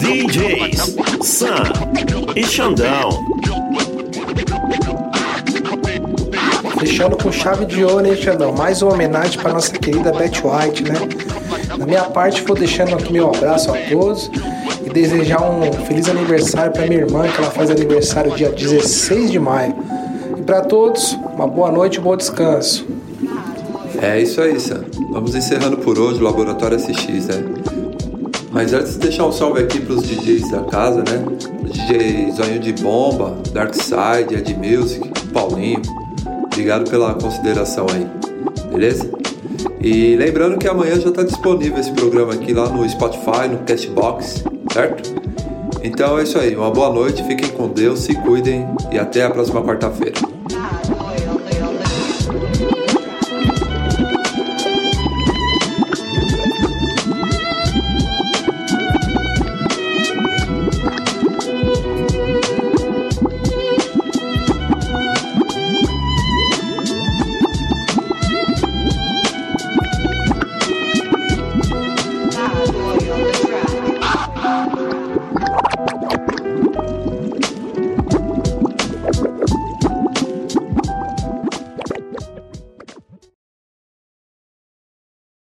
DJs Sam e Xandão. Fechando com chave de ouro, hein, Xandão? Mais uma homenagem para nossa querida Beth White, né? Da minha parte, vou deixando aqui meu abraço a todos e desejar um feliz aniversário para minha irmã, que ela faz aniversário dia 16 de maio. E para todos, uma boa noite e um bom descanso. É isso aí, Sam. Vamos encerrando por hoje o Laboratório SX, né? Mas antes, deixar um salve aqui pros DJs da casa, né? DJ Zonho de Bomba, Dark Side, Ed Music, Paulinho. Obrigado pela consideração aí, beleza? E lembrando que amanhã já está disponível esse programa aqui lá no Spotify, no Castbox, certo? Então é isso aí, uma boa noite, fiquem com Deus, se cuidem e até a próxima quarta-feira.